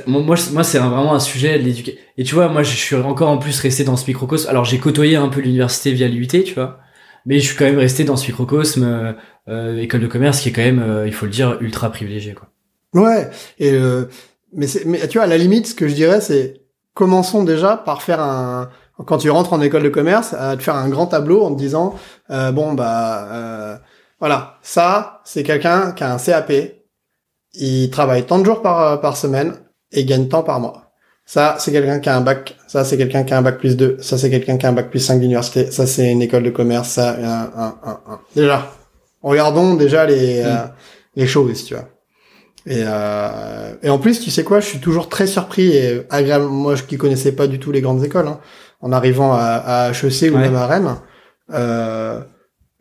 moi, moi c'est vraiment un sujet de l'éducation. Et tu vois, moi, je suis encore en plus resté dans ce microcosme. Alors, j'ai côtoyé un peu l'université via l'UT, tu vois, mais je suis quand même resté dans ce microcosme euh, école de commerce qui est quand même, il faut le dire, ultra privilégié, quoi. Ouais. Et mais, mais tu vois, à la limite, ce que je dirais, c'est commençons déjà par faire un quand tu rentres en école de commerce, à te faire un grand tableau en te disant euh, bon bah euh, voilà, ça c'est quelqu'un qui a un CAP, il travaille tant de jours par euh, par semaine et gagne tant par mois. Ça c'est quelqu'un qui a un bac, ça c'est quelqu'un qui a un bac plus 2, ça c'est quelqu'un qui a un bac plus 5 d'université, ça c'est une école de commerce, ça un, un, un, un. déjà. Regardons déjà les mm. euh, les choses, tu vois. Et, euh, et en plus, tu sais quoi, je suis toujours très surpris et agréable. Moi, je qui connaissais pas du tout les grandes écoles, hein, en arrivant à, à HEC ou même à Rennes, euh,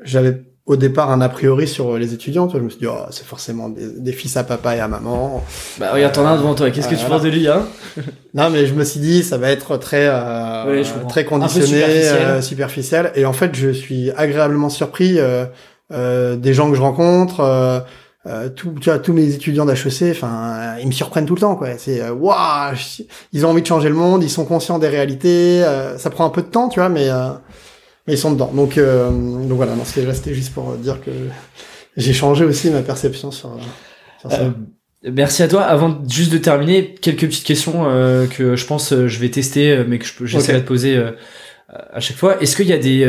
j'avais au départ un a priori sur les étudiants. je me suis dit, oh, c'est forcément des, fils à papa et à maman. Bah regarde, t'en as devant toi. Qu'est-ce que tu penses de lui, hein? Non, mais je me suis dit, ça va être très, euh, très conditionné, superficiel. superficiel. Et en fait, je suis agréablement surpris euh, des gens que je rencontre. Euh, tout, tu vois, tous mes étudiants d'HEC, enfin, ils me surprennent tout le temps, quoi. C'est euh, waouh, ils ont envie de changer le monde, ils sont conscients des réalités. Euh, ça prend un peu de temps, tu vois, mais mais ils sont dedans. Donc donc voilà, c'était juste pour dire que j'ai changé aussi ma perception sur, sur ça. Merci à toi. Avant juste de terminer, quelques petites questions que je pense je vais tester, mais que j'essaierai de poser à chaque fois. Est-ce qu'il y a des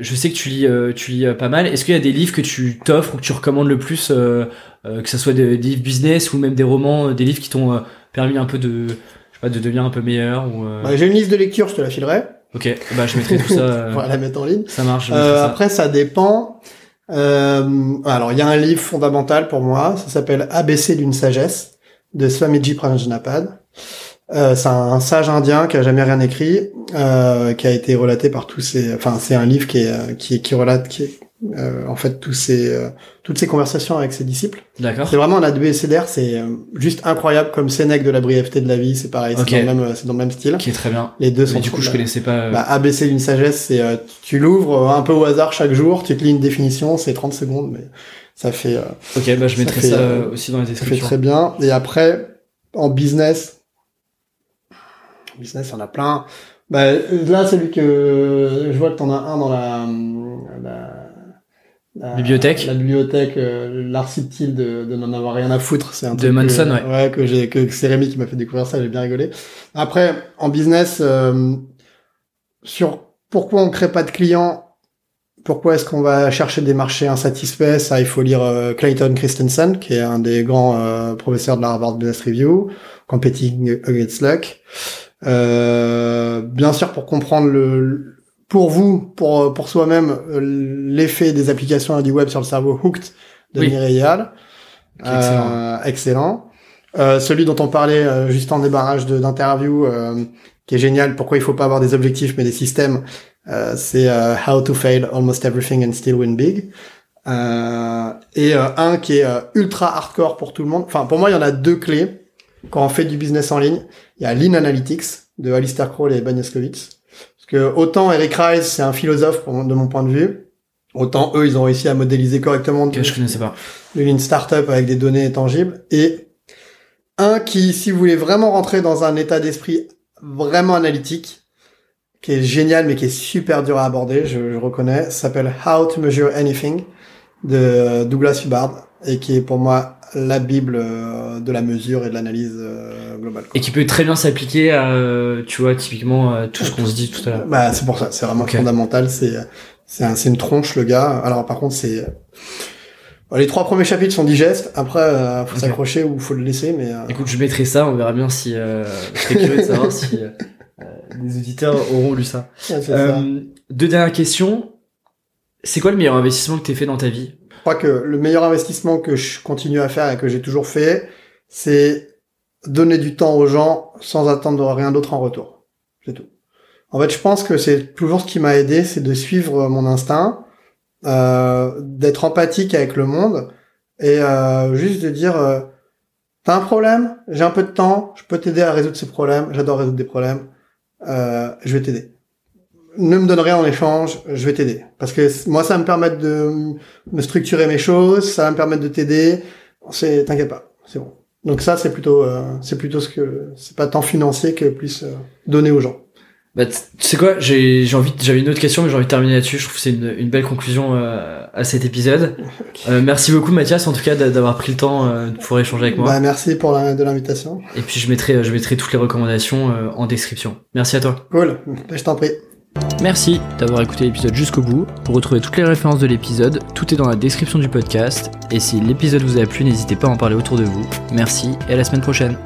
je sais que tu lis, euh, tu lis euh, pas mal. Est-ce qu'il y a des livres que tu t'offres ou que tu recommandes le plus, euh, que ce soit des, livres business ou même des romans, des livres qui t'ont permis un peu de, je sais pas, de devenir un peu meilleur ou. Bah, J'ai une liste de lecture, je te la filerai. Ok, bah je mettrai tout ça. Va la mettre en ligne. Ça marche. après, ça dépend. Euh, alors, il y a un livre fondamental pour moi, ça s'appelle ABC d'une sagesse de Swamiji Pranjanapad. Euh, c'est un sage indien qui a jamais rien écrit, euh, qui a été relaté par tous ces. Enfin, c'est un livre qui est qui, qui relate qui est, euh, en fait tous ces euh, toutes ces conversations avec ses disciples. D'accord. C'est vraiment un ABCDR, c'est euh, juste incroyable comme Sénèque de la brièveté de la vie, c'est pareil, Ok. c'est dans le même c'est dans le même style. Qui est très bien. Les deux sont Mais du coup, je connaissais pas. euh, Bah, ABC d'une sagesse, c'est euh, tu l'ouvres euh, un peu au hasard chaque jour, tu te lis une définition, c'est 30 secondes, mais ça fait euh, ok, bah je ça mettrai fait, ça euh, euh, aussi dans les ça fait descriptions. très bien. Et après, en business, en business, il y en a plein. Bah, là, celui que je vois que t'en as un dans la, la- Bibliothèque. La bibliothèque, euh, l'art subtil de, de n'en avoir rien à foutre. C'est un De truc Manson, que, ouais. ouais. que j'ai, que, que c'est Rémi qui m'a fait découvrir ça, j'ai bien rigolé. Après, en business, euh, sur pourquoi on crée pas de clients, pourquoi est-ce qu'on va chercher des marchés insatisfaits Ça, il faut lire euh, Clayton Christensen, qui est un des grands euh, professeurs de la Harvard Business Review, Competing Against Luck. Euh, bien sûr, pour comprendre le, pour vous, pour pour soi-même, euh, l'effet des applications du web sur le cerveau hooked de Oui. Mireille Hall. Excellent. Euh, excellent. Euh, celui dont on parlait euh, juste en débarrage de- d'interview, euh, qui est génial. Pourquoi il faut pas avoir des objectifs mais des systèmes euh, C'est euh, How to Fail Almost Everything and Still Win Big. Euh, et euh, un qui est euh, ultra hardcore pour tout le monde. Enfin, pour moi, il y en a deux clés quand on fait du business en ligne. Il y a Lean Analytics de Alistair Crowley et Ben Yaskowitz. Que autant Eric Rice, c'est un philosophe de mon point de vue, autant eux, ils ont réussi à modéliser correctement Ok, je connaissais pas. de Lean Startup avec des données tangibles. Et un qui, si vous voulez vraiment rentrer dans un état d'esprit vraiment analytique, qui est génial mais qui est super dur à aborder, je, je reconnais, s'appelle How to Measure Anything de Douglas Hubbard et qui est pour moi la bible euh, de la mesure et de l'analyse euh, globale. quoi. Et qui peut très bien s'appliquer à, euh, tu vois, typiquement euh, tout ce qu'on se dit tout à l'heure. Bah, c'est pour ça, c'est vraiment fondamental. C'est c'est un- c'est une tronche le gars. Alors par contre, c'est les trois premiers chapitres sont digestes. Après, euh, faut s'accrocher ou faut le laisser. Mais euh, Écoute, je mettrai ça, on verra bien si. Euh, je serais curieux de savoir si euh, les auditeurs auront lu ça. ça. Deux dernières questions. C'est quoi le meilleur investissement que t'aies fait dans ta vie? Je crois que le meilleur investissement que je continue à faire et que j'ai toujours fait, c'est donner du temps aux gens sans attendre rien d'autre en retour. C'est tout. En fait, je pense que c'est toujours ce qui m'a aidé, c'est de suivre mon instinct, euh, d'être empathique avec le monde et euh, juste de dire euh, t'as un problème, j'ai un peu de temps, je peux t'aider à résoudre ce problème, j'adore résoudre des problèmes, euh, je vais t'aider. Ne me donne rien en échange, je vais t'aider. Parce que moi, ça va me permettre de me structurer mes choses, ça va me permettre de t'aider. C'est, t'inquiète pas, c'est bon. Donc ça, c'est plutôt, euh, c'est plutôt ce que, c'est pas tant financier que plus euh, donner aux gens. Bah, tu sais quoi, j'ai j'ai envie, j'avais une autre question, mais j'ai envie de terminer là-dessus. Je trouve que c'est une, une belle conclusion euh, à cet épisode. Euh, merci beaucoup Mathias, en tout cas, d'a- d'avoir pris le temps euh, de pouvoir échanger avec moi. Bah, merci pour la, de l'invitation. Et puis je mettrai, je mettrai toutes les recommandations euh, en description. Merci à toi. Cool. Je t'en prie. Merci d'avoir écouté l'épisode jusqu'au bout. Pour retrouver toutes les références de l'épisode, tout est dans la description du podcast. Et si l'épisode vous a plu, n'hésitez pas à en parler autour de vous. Merci et à la semaine prochaine.